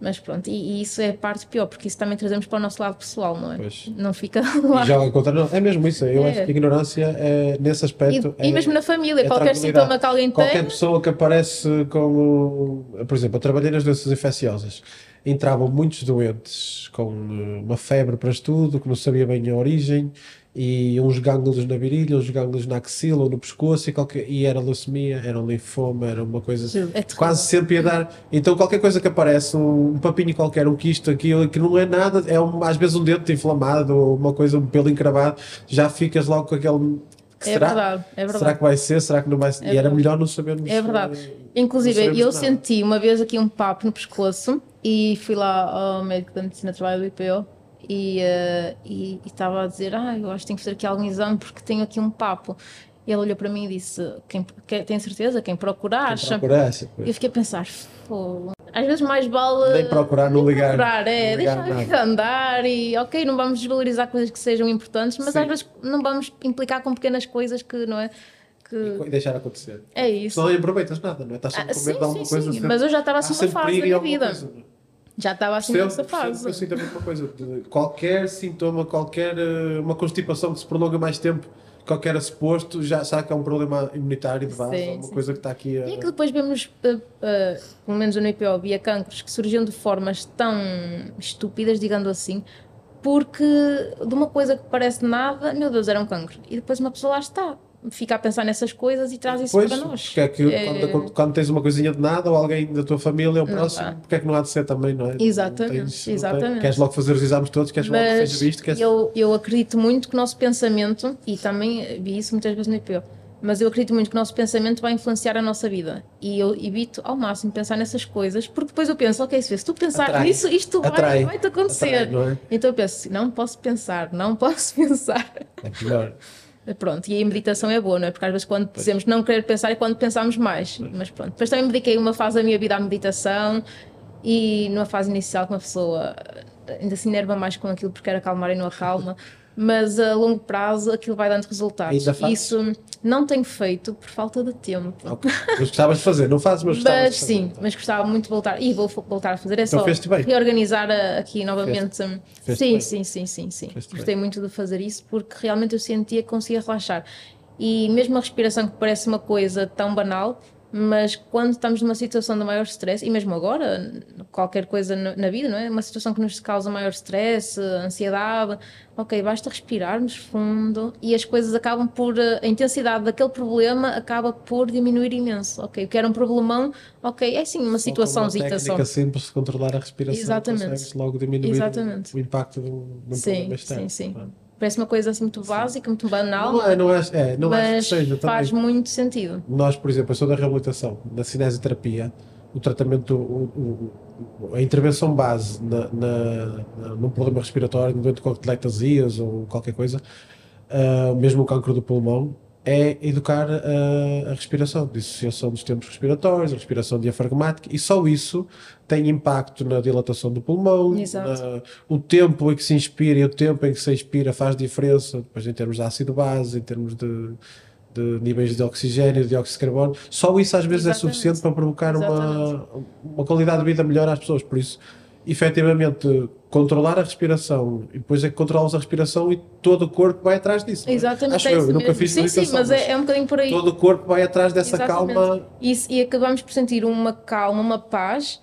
Mas pronto, e, e isso é a parte pior, porque isso também trazemos para o nosso lado pessoal, não é? Pois. Não fica lá. E joga contra não, é mesmo isso, eu é. acho que a ignorância é, nesse aspecto. E, é, e mesmo na família, é qualquer sintoma que alguém tem. Qualquer pessoa que aparece com. Por exemplo, eu trabalhei nas doenças infecciosas entravam muitos doentes com eh, uma febre para estudo, que não sabia bem a origem, e uns gânglios na virilha, uns gânglios na axila ou no pescoço e, qualquer, e era leucemia, era um linfoma, era uma coisa assim, é quase sempre ia dar. Então qualquer coisa que aparece, um, um papinho qualquer, um quisto, aquilo que não é nada, é um, às vezes um dente inflamado ou uma coisa, um pelo encravado, já ficas logo com aquele. É será? verdade, é verdade. Será que vai ser? Será que não vai ser? É e era melhor não sabermos. É verdade. Inclusive, eu senti uma vez aqui um papo no pescoço e fui lá ao médico da medicina de trabalho do IPO e uh, estava a dizer: Ah, eu acho que tenho que fazer aqui algum exame porque tenho aqui um papo. E ele olhou para mim e disse: quem, quem, Tem certeza? Quem procura acha. Quem procura acha e eu fiquei a pensar: Pô, às vezes mais vale. Nem procurar, não ligar. Procurar, é, deixar andar e, ok, não vamos desvalorizar coisas que sejam importantes, mas Sim. às vezes não vamos implicar com pequenas coisas que, não é? Que... E deixar acontecer. É isso. Não aproveitas nada, não é? Estás sempre ah, medo de alguma sim, coisa. Sim, mas eu já estava assim numa fase da minha vida. Coisa. Já estava assim nessa fase. Eu sinto a mesma coisa. Qualquer sintoma, qualquer eh, uma constipação que se prolonga mais tempo, qualquer suposto, já sabe que é um problema imunitário de base, sim, uma sim. coisa que está aqui. A... E é que depois vemos, uh, uh, pelo menos no IPO, via cancros que surgiam de formas tão estúpidas, digamos assim, porque de uma coisa que parece nada, meu Deus, era um cancro. E depois uma pessoa lá está fica a pensar nessas coisas e traz isso pois, para nós. Porque é que é... Quando, quando, tens uma coisinha de nada ou alguém da tua família ou próximo, porque é que não há de ser também, não é? Exatamente, não tens, exatamente. Não queres logo fazer os exames todos, queres Mas logo que seja visto. Queres... Eu, eu acredito muito que o nosso pensamento, e também vi isso muitas vezes no IPO, mas eu acredito muito que o nosso pensamento vai influenciar a nossa vida. E eu evito ao máximo pensar nessas coisas, porque depois eu penso, ok, se tu pensar Atrai. nisso, isto vai, vai te acontecer. Atrai, é? Então eu penso, não posso pensar, não posso pensar. É pior. Pronto, e a meditação é boa, não é? Porque às vezes quando dizemos não querer pensar é quando pensamos mais. Mas pronto. Depois também me dediquei uma fase da minha vida à meditação e numa fase inicial que uma pessoa ainda se enerva mais com aquilo porque quer acalmar e não acalma mas a longo prazo aquilo vai dando resultados. Isso não tenho feito por falta de tempo. Okay. Mas gostavas de fazer, não fazes, mas gostavas mas, de fazer. Sim, mas gostava muito de voltar. E vou voltar a fazer. É então só reorganizar aqui novamente. Feste. Feste sim, sim, sim, sim, sim, Gostei bem. muito de fazer isso porque realmente eu sentia que conseguia relaxar. E mesmo a respiração, que parece uma coisa tão banal, mas quando estamos numa situação de maior stress, e mesmo agora, qualquer coisa na vida, não é? Uma situação que nos causa maior stress, ansiedade, ok, basta respirarmos fundo e as coisas acabam por. A intensidade daquele problema acaba por diminuir imenso, ok? O que era um problemão, ok, é sim uma só. Uma simples de controlar a respiração, Exatamente. logo diminuir Exatamente. o impacto um, sim, Sim, sim. Parece uma coisa assim muito básica, muito banal. Não é, não é, é não mas seja, faz também. muito sentido. Nós, por exemplo, eu sou da reabilitação, da cinesioterapia, o tratamento, o, o, a intervenção base na, na, na, num problema respiratório, no doente com atelectasias ou qualquer coisa, uh, mesmo o cancro do pulmão, é educar a, a, respiração, dissociação dos tempos respiratórios, a respiração diafragmática, e só isso tem impacto na dilatação do pulmão, na, o tempo em que se inspira e o tempo em que se expira faz diferença, depois em termos de ácido base, em termos de, de níveis de oxigênio, de dióxido de carbono, só isso às vezes Exatamente. é suficiente para provocar uma, uma qualidade de vida melhor às pessoas, por isso efetivamente controlar a respiração e depois é que controlas a respiração e todo o corpo vai atrás disso. É? Exatamente. Acho é eu, eu nunca fiz Sim, sim, mas é, é, um bocadinho por aí. Todo o corpo vai atrás dessa Exatamente. calma. E, e acabamos por sentir uma calma, uma paz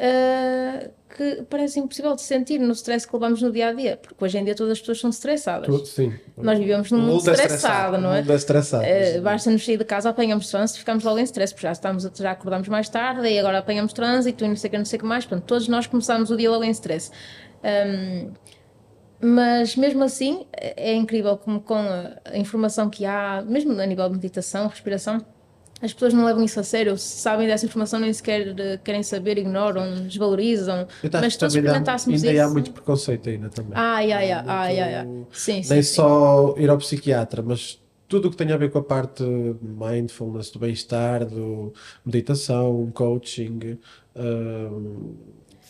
uh, que parece impossível de sentir no stress que levamos no dia a dia, porque hoje em dia todas as pessoas são estressadas. Tudo, sim. Nós vivemos num mundo, mundo estressado, estressado, não é? Mundo estressado. Uh, Basta-nos sair de casa, apanhamos trânsito, ficamos logo em stress, porque já, estamos, já acordamos mais tarde e agora apanhamos trânsito e não sei o que, não sei o que mais. Portanto, todos nós começamos o dia logo em stress. Um, mas mesmo assim é incrível como com a informação que há, mesmo a nível de meditação, respiração, as pessoas não levam isso a sério, sabem dessa informação, nem sequer eh, querem saber, ignoram, desvalorizam. Mas todos experimentássemos ainda isso... há muito preconceito ainda também. Ah, ai, ai, ai, ai, Sim, Nem sim, só ir ao psiquiatra, mas tudo o que tem a ver com a parte mindfulness, do bem-estar, do meditação, coaching, uh,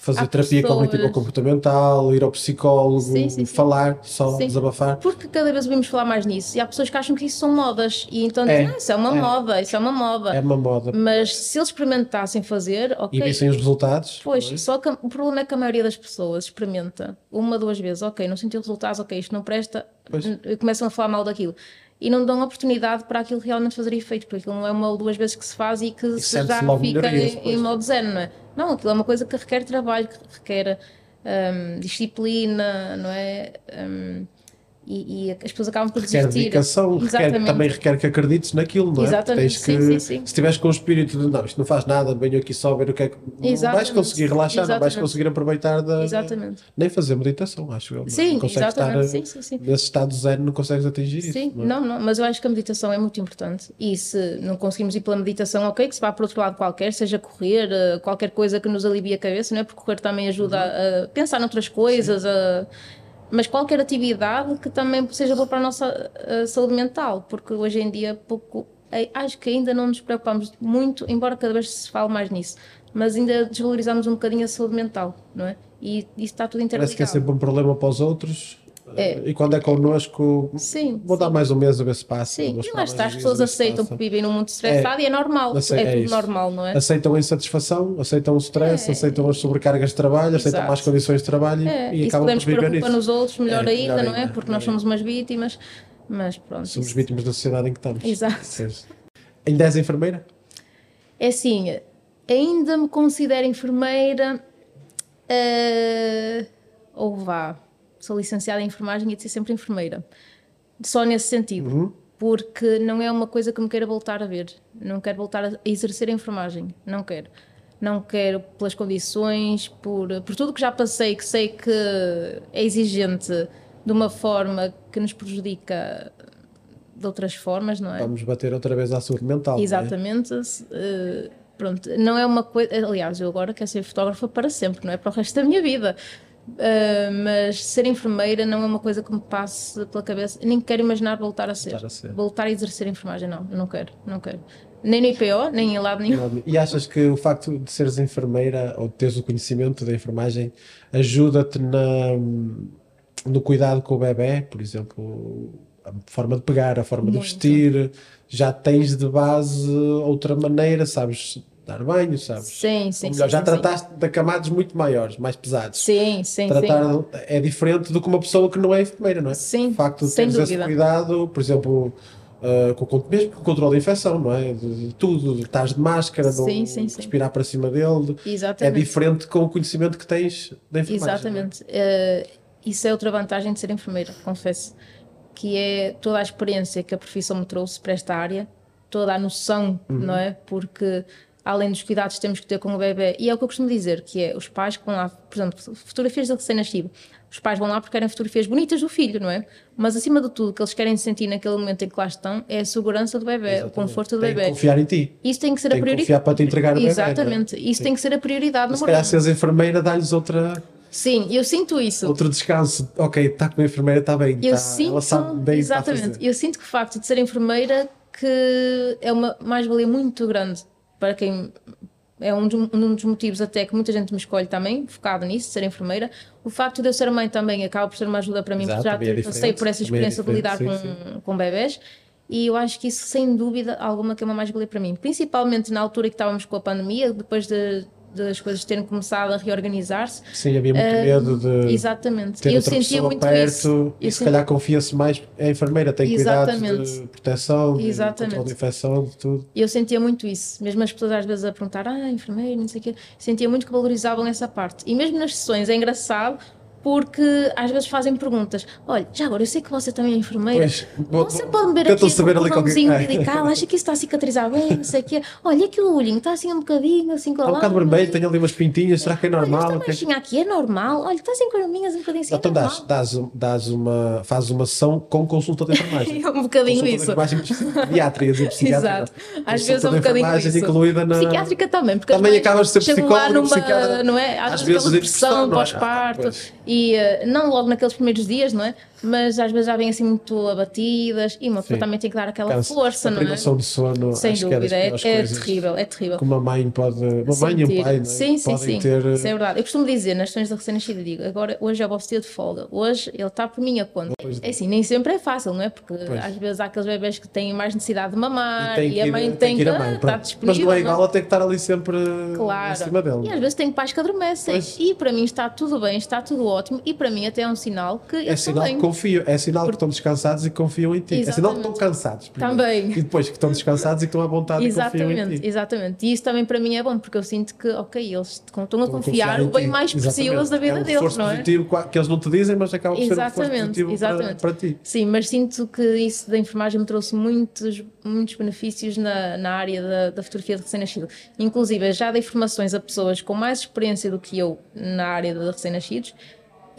fazer terapia pessoas... cognitiva comportamental, ir ao psicólogo, sim, sim, sim. falar, só desabafar. Porque cada vez ouvimos falar mais nisso e há pessoas que acham que isso são modas e então é, dizem, ah, isso é uma é. moda, isso é uma moda. É uma moda. Mas se eles experimentassem fazer, ok. E vissem os resultados. Pois, é? só que o problema é que a maioria das pessoas experimenta uma, duas vezes, ok, não sentiu resultados, ok, isto não presta, pois. começam a falar mal daquilo e não dão oportunidade para aquilo realmente fazer efeito, porque aquilo não é uma ou duas vezes que se faz e que e se já fica em, em modo zero, não é? Não, aquilo é uma coisa que requer trabalho, que requer um, disciplina, não é? Um, e, e, as pessoas acabam por requer desistir. dedicação, requer, também requer que acredites naquilo, não é? Exatamente. Que, sim, sim, sim. Se estiveres com o espírito de não, isto não faz nada, venho aqui só ver o que é que. Exatamente. Não vais conseguir relaxar, exatamente. não vais conseguir aproveitar da. Exatamente. Nem fazer meditação, acho eu. Sim, não consegues estar sim, sim, sim. nesse estado zero, não consegues atingir sim, isso. Não, é? não, não, mas eu acho que a meditação é muito importante. E se não conseguimos ir pela meditação, ok, que se vá para outro lado qualquer, seja correr, eh, qualquer coisa que nos alivie a cabeça, não é? Porque correr também ajuda uhum. a pensar noutras coisas, a mas qualquer atividade que também seja boa para a nossa uh, saúde mental, porque hoje em dia pouco, eh, acho que ainda não nos preocupamos muito, embora cada vez se fale mais nisso, mas ainda desvalorizamos um bocadinho a saúde mental, não é? E isso está tudo interligado. Parece que é sempre um problema para os outros é. E quando é connosco, sim, vou sim. dar mais um mês a ver se passa. Sim, e lá está, as pessoas aceitam que vivem num mundo estressado é. e é normal, Ace é, tudo normal, não é? Aceitam a insatisfação, aceitam o stress, é. aceitam as sobrecargas de trabalho, Exato. aceitam más condições de trabalho é. e, e acabam por viver nisso. nos outros, melhor é, ainda, melhor não é? Porque nós somos umas vítimas, mas pronto. Somos isso. vítimas da sociedade em que estamos. Exato. Ainda és enfermeira? É assim, ainda me considero enfermeira, uh, ou vá sou licenciada em enfermagem e de ser sempre enfermeira. Só nesse sentido. Uhum. Porque não é uma coisa que me queira voltar a ver. Não quero voltar a exercer a enfermagem. Não quero. Não quero pelas condições, por, por tudo que já passei, que sei que é exigente de uma forma que nos prejudica de outras formas, não é? Vamos bater outra vez à saúde mental. Exatamente. É? Uh, pronto, não é uma coisa. Aliás, eu agora quero ser fotógrafa para sempre, não é para o resto da minha vida. Uh, mas ser enfermeira não é uma coisa que me passe pela cabeça. Nem quero imaginar voltar a ser. Voltar a, ser. Voltar a exercer enfermagem, não. Não quero, não quero. Nem no IPO, nem em lado nenhum. E achas que o facto de seres enfermeira ou de teres o conhecimento da enfermagem ajuda-te no cuidado com o bebê, por exemplo, a forma de pegar, a forma Muito. de vestir, já tens de base outra maneira, sabes dar banho, sabes? Sim, sim. Ou melhor, sim, já sim, trataste sim. de camados muito maiores, mais pesados. Sim, sim. Tratar sim. é diferente do que uma pessoa que não é enfermeira, não é? Sim. O facto de teres esse cuidado, por exemplo, Uh, com, mesmo com o controle da infecção, não é? De, de tudo, de estás de máscara, sim, não sim, sim. respirar para cima dele. É Exatamente. É diferente com o conhecimento que tens da enfermagem. É? Exatamente. É? Uh, isso é outra vantagem de ser enfermeira, confesso. Que é toda a experiência que a profissão me trouxe para esta área, toda a noção, uhum. não é? Porque além dos cuidados que temos que ter com o bebê, e é o que eu costumo dizer, que é os pais que vão lá, por exemplo, fotografias de recém-nascido, os pais vão lá porque querem fotografias bonitas do filho, não é? Mas acima de tudo, o que eles querem sentir naquele momento em que lá estão é a segurança do bebê, Exatamente. o conforto do tem bebê. Que confiar em ti. Isso tem que ser tem a prioridade. confiar para te entregar o bebê. É? Exatamente. Isso Sim. tem que ser a prioridade. Se calhar se és enfermeira, dá-lhes outra. Sim, eu sinto isso. Outro descanso. Ok, está com a enfermeira, está bem. Eu tá, sinto, ela sabe bem Exatamente. Eu sinto que o facto de ser enfermeira que é uma mais-valia muito grande para quem é um, um, dos motivos até que muita gente me escolhe também, focado nisso, ser enfermeira. O facto de eu ser mãe também acaba por ser uma ajuda para mim, Exato, porque já é passei por essa é experiência é de lidar sim, com, sim. com bebés. E eu acho que isso, sem dúvida alguma, que é uma mais-valia para mim. Principalmente na altura que estávamos com a pandemia, depois de das coisas terem começado a reorganizar-se. Sim, havia muito uh, medo de exatamente. ter eu sentia muito perto isso. e eu se senti... calhar confia-se mais a enfermeira, tem cuidados de proteção, de exatamente. controle de infecção, de tudo. Eu sentia muito isso, mesmo as pessoas às vezes a perguntar, ah, enfermeira, não sei o quê, sentia muito que valorizavam essa parte. E mesmo nas sessões é engraçado porque às vezes fazem perguntas. Olha, já agora, eu sei que você também é enfermeira. Pois, você pode me ver aqui saber um cordãozinho medical, acha que isso está a cicatrizar bem, não sei o quê. Olha, aqui o olhinho está assim um bocadinho, assim com Está um bocado vermelho, tem ali umas pintinhas, será que é normal? Olha, esta manchinha aqui é normal. Olha, está assim com arminhas um bocadinho assim, Então é dás, dás, dás uma, fazes uma sessão com consulta de enfermagem. é um bocadinho isso. De enfermagem pediátricas e psiquiátrica. Exato. Às vezes é um bocadinho isso. incluída na... Psiquiátrica também, porque também acabas de ser psicólogo, psiquiatra. Não é? Às, vezes aquela depressão pós-parto e eh, não logo naqueles primeiros dias, não é? Mas às vezes já vêm assim muito abatidas e uma pessoa também tem que dar aquela Cansa. força, a não é? de sono, sem dúvida, é, é, é terrível, é terrível. Que uma mãe pode, uma mãe e um pai, não é? Sim, sim, sim. Ter... Isso é verdade. Eu costumo dizer nas sessões da recém-nascida, digo, agora hoje é o vosso dia de folga, hoje ele está por minha conta. É assim, nem sempre é fácil, não é? Porque pois. às vezes há aqueles bebés que têm mais necessidade de mamar e, e a mãe tem, que, que estar disponível. Mas não é igual, ela tem que estar ali sempre claro. em cima dele. E às vezes tem pais que adormecem. Pois. E para mim está tudo bem, está tudo ótimo e para mim até é um sinal que é sinal que confiam, é sinal que estão descansados e confiam em ti. Exatamente. É sinal que estão cansados. Primeiro. Também. E depois que estão descansados e que estão à vontade exatamente, e confiam em ti. Exatamente. E isso também para mim é bom, porque eu sinto que, ok, eles estão a confiar, confiar o bem mais precioso da vida é um deles, não é? positivo que eles não te dizem, mas acaba por exatamente, ser um positivo exatamente. Para, para, ti. Sim, mas sinto que isso da enfermagem me trouxe muitos, muitos benefícios na, na área da, da fotografia de recém-nascido. Inclusive, já dei formações a pessoas com mais experiência do que eu na área de recém-nascidos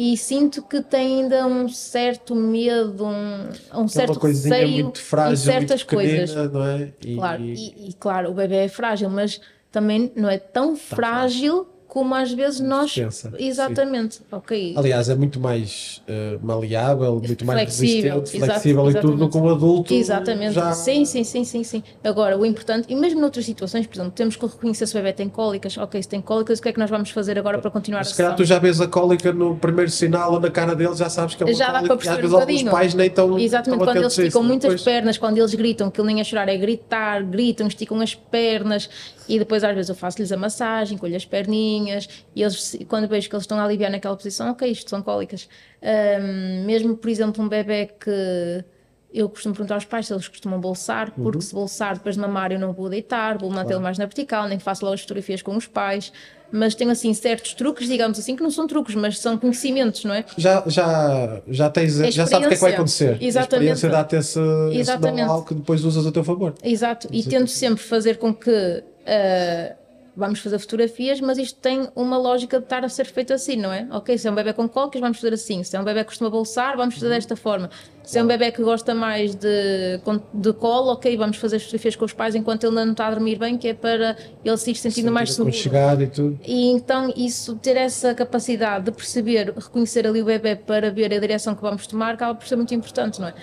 e sinto que tem ainda um certo medo, um, um certo uma receio frágil, em certas coisas. Não é? E, claro, e, e, claro, o bebê é frágil, mas também não é tão frágil como às vezes nós pensa. exatamente sim. ok. Aliás é muito mais uh, maleável muito mais flexível, resistente flexível e tudo com o adulto exatamente. já... sim sim sim sim sim. Agora o importante e mesmo noutras situações por exemplo temos que reconhecer se o bebê tem cólicas. Ok se tem cólicas o que é que nós vamos fazer agora para continuar se calhar tu já vês a cólica no primeiro sinal ou na cara deles já sabes que é uma já cólica, dá para perceber um bocadinho. pais nem tão exatamente quando eles esticam muitas depois... pernas quando eles gritam que ele nem a chorar é gritar gritam esticam as pernas e depois às vezes eu faço-lhes a massagem colho as perninhas e eles, quando vejo que eles estão a aliviar naquela posição, ok, isto são cólicas. Um, mesmo, por exemplo, um bebê que eu costumo perguntar aos pais se eles costumam bolsar, porque uhum. se bolsar depois de mamar eu não vou deitar, vou mantê-lo claro. mais na vertical, nem faço lá as fotografias com os pais, mas tenho assim certos truques, digamos assim, que não são truques, mas são conhecimentos, não é? Já, já, já tens, já sabes o que é que vai acontecer. Exatamente. A experiência dá-te esse, Exatamente. esse que depois usas a teu favor. Exato, e tento sempre fazer com que uh, vamos fazer fotografias, mas isto tem uma lógica de estar a ser feito assim, não é? Ok, se é um bebê com cólicas, vamos fazer assim. Se é um bebê que costuma bolsar, vamos fazer desta forma. Se é um bebê que gosta mais de, de colo, ok, vamos fazer as fotografias com os pais enquanto ele não está a dormir bem, que é para ele se ir sentindo Sentir mais seguro. Chegado e tudo. E então isso, ter essa capacidade de perceber, reconhecer ali o bebê para ver a direção que vamos tomar, acaba por ser muito importante, não é?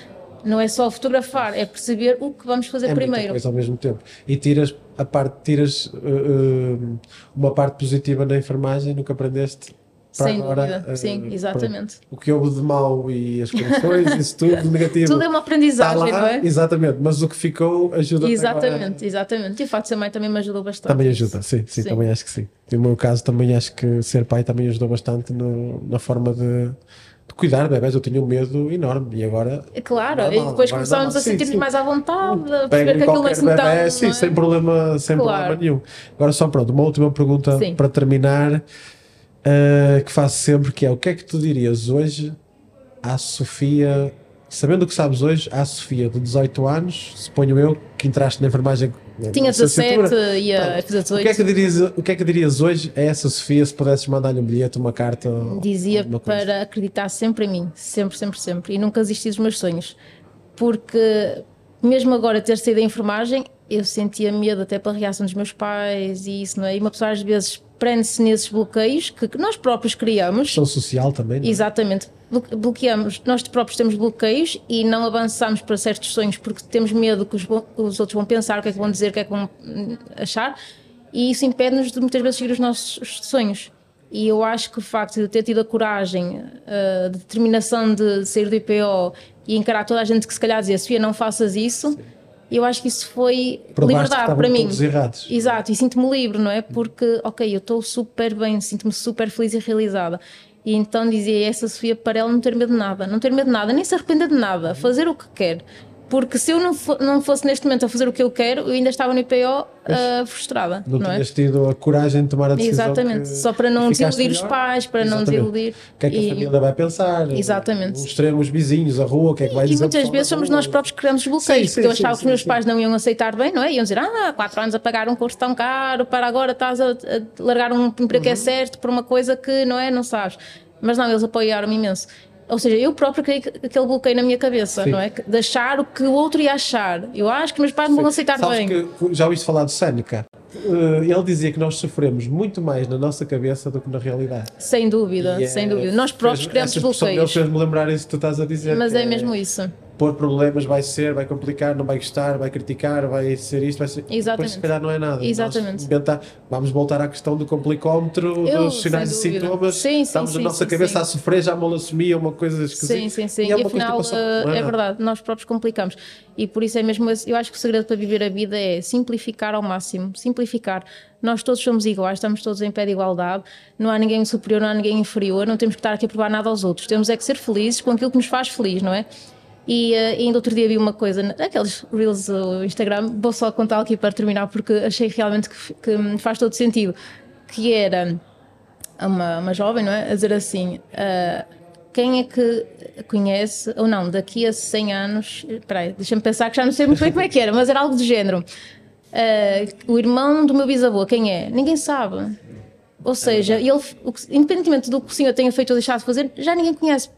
Não é só fotografar, é perceber o que vamos fazer é primeiro. Coisa ao mesmo tempo. E tiras a parte, tiras uh, uma parte positiva na enfermagem, nunca aprendeste sem agora, dúvida, uh, sim, exatamente. O que houve de mal e as condições, isso tudo negativo. Tudo é uma aprendizagem, lá, não é? Exatamente, mas o que ficou ajuda Exatamente, agora. exatamente. E o facto de ser mãe também me ajudou bastante. Também ajuda, sim, sim, sim, também acho que sim. No meu caso, também acho que ser pai também ajudou bastante no, na forma de cuidar de bebés, eu tinha um medo enorme e agora. Claro, e depois começámos a sentir-nos mais à vontade, a perceber que aquilo é assim tão, sim, sem problema, sem claro. problema nenhum. Agora só pronto, uma última pergunta sim. para terminar, uh, que faço sempre, que é o que é que tu dirias hoje à Sofia sabendo o que sabes hoje, a Sofia de 18 anos, suponho eu, que entraste na enfermagem. Tinha 17 e ia fazer 18. O que, é que dirias, o que é que dirias hoje a essa Sofia se pudesses mandar-lhe um bilhete, uma carta? Dizia para acreditar sempre em mim, sempre, sempre, sempre, e nunca desistir dos meus sonhos. Porque mesmo agora ter saído da enfermagem, eu sentia medo até pela reação dos meus pais e isso, não é? E uma pessoa às vezes prende-se nesses bloqueios que, nós próprios criamos. Questão social também, é? Exatamente. Bloqueamos, nós próprios temos bloqueios e não avançamos para certos sonhos porque temos medo que os, os outros vão pensar, o que é que vão dizer, o que é que vão hum, achar e isso impede-nos de muitas vezes seguir os nossos sonhos. E eu acho que o facto de ter tido a coragem, a uh, determinação de sair do IPO e encarar toda a gente que se calhar dizia Sofia, não faças isso. Sim eu acho que isso foi Provaste liberdade para mim. Todos errados. Exato, e sinto-me livre, não é? Porque, ok, eu estou super bem, sinto-me super feliz e realizada. E então dizia essa Sofia para ela não ter medo de nada, não ter medo de nada, nem se arrepender de nada, fazer o que quer. Porque se eu não, não fosse neste momento a fazer o que eu quero, eu ainda estava no IPO uh, frustrada. Não, não é? tinhas é? tido a coragem de tomar a decisão. Exatamente, só para não desiludir melhor. os pais, para Exatamente. não desiludir. O que é que e... a família vai pensar? Exatamente. Os extremos vizinhos, a rua, o que é que vai e, dizer? E muitas vezes somos nós próprios que criamos bloqueios, sim, porque sim, eu achava sim, que os meus pais não iam aceitar bem, não é? Iam dizer, ah, quatro anos a pagar um curso tão caro, para agora estás a, a largar um emprego uhum. que é uhum. certo por uma coisa que não é, não sabes. Mas não, eles apoiaram-me imenso. Ou seja, eu próprio criei aquele bloqueio na minha cabeça, Sim. não é? De achar o que o outro ia achar. Eu acho que meus pais me vão aceitar Sabes bem. Que, já ouviste falar de Sêneca? Uh, ele dizia que nós sofremos muito mais na nossa cabeça do que na realidade. Sem dúvida, e sem é, dúvida. Nós próprios criamos bloqueios. Ele fez-me lembrar isso que tu estás a dizer. Mas é, é mesmo isso pôr problemas, vai ser, vai complicar, não vai gostar, vai criticar, vai ser isto, vai ser. Exatamente. Depois, se calhar não é nada. Exatamente. Inventar, vamos voltar à questão do complicómetro, Eu, dos sinais e sintomas. Sim, sim, Estamos sim, na nossa sim, cabeça sim. a sofrer, já molassemia, uma coisa esquisita. Sim, sim, sim. E, é e afinal, é, é verdade, nós próprios complicamos. E por isso é mesmo, eu acho que o segredo para viver a vida é simplificar ao máximo. Simplificar. Nós todos somos iguais, estamos todos em pé de igualdade, não há ninguém superior, não há ninguém inferior, não temos que estar aqui a provar nada aos outros. Temos é que ser felizes com aquilo que nos faz feliz, não é? E uh, ainda outro dia vi uma coisa, aqueles Reels do Instagram, vou só contar aqui para terminar porque achei realmente que, que faz todo sentido, que era uma, uma jovem, não é? A dizer assim, uh, quem é que conhece, ou não, daqui a 100 anos, espera deixa-me pensar que já não sei muito bem como é que era, mas era algo do género. Uh, o irmão do meu bisavô, quem é? Ninguém sabe. Ou seja, ele, independentemente do que o senhor tenha feito ou deixado de fazer, já ninguém conhece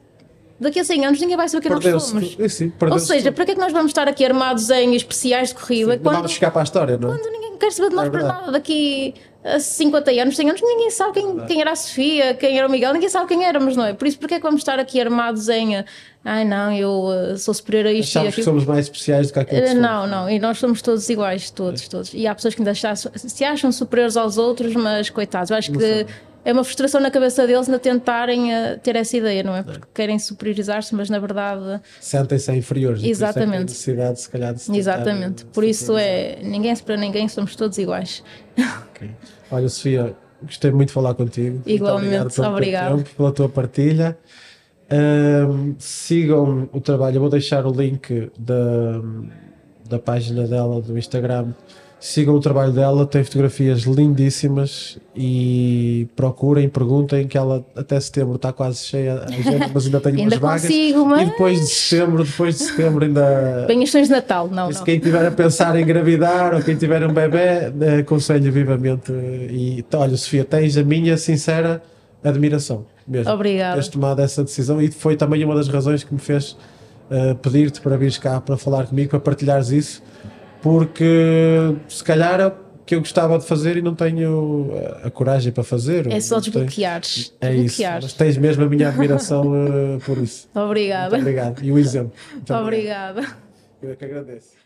daqui a 100 anos ninguém vai saber quem nós somos. Sim, Ou seja, para que é que nós vamos estar aqui armados em especiais de corrida? Sim, quando, vamos ficar para a história, não é? Quando ninguém quer saber de nós é para nada. Daqui a 50 anos, 100 anos, ninguém sabe quem, quem era a Sofia, quem era o Miguel, ninguém sabe quem éramos, não é? Por isso, porque é que vamos estar aqui armados em ai não, eu uh, sou superior a isto Achamos que somos mais especiais do que aquilo que Não, não, e nós somos todos iguais, todos, todos. E há pessoas que ainda se acham superiores aos outros, mas coitados, eu acho que é uma frustração na cabeça deles na tentarem uh, ter essa ideia, não é? Porque querem superiorizar-se, mas na verdade. Sentem-se inferiores. Exatamente. necessidade, se calhar, de se Exatamente. Por isso é. Ninguém se para ninguém, somos todos iguais. Okay. Olha, Sofia, gostei muito de falar contigo. Igualmente, obrigado tempo, pela tua partilha. Um, sigam o trabalho, eu vou deixar o link da, da página dela do Instagram Sigam o trabalho dela, tem fotografias lindíssimas e procurem, perguntem que ela até setembro está quase cheia, mas ainda tem ainda umas vagas. Consigo, mas... E depois de setembro, depois de setembro ainda. Bem de Natal, não, não. Quem tiver a pensar em engravidar ou quem tiver um bebê, eh, aconselho vivamente. E olha, Sofia, tens a minha sincera admiração mesmo. Obrigada. Teres tomado essa decisão e foi também uma das razões que me fez uh, pedir-te para vires cá para falar comigo, para partilhares isso porque se calhar é o que eu gostava de fazer e não tenho a, a coragem para fazer. É só desbloqueares. É isso. Mas tens mesmo a minha admiração uh, por isso. Obrigada. Muito obrigado. E o exemplo. Muito obrigada. Eu é que agradeço.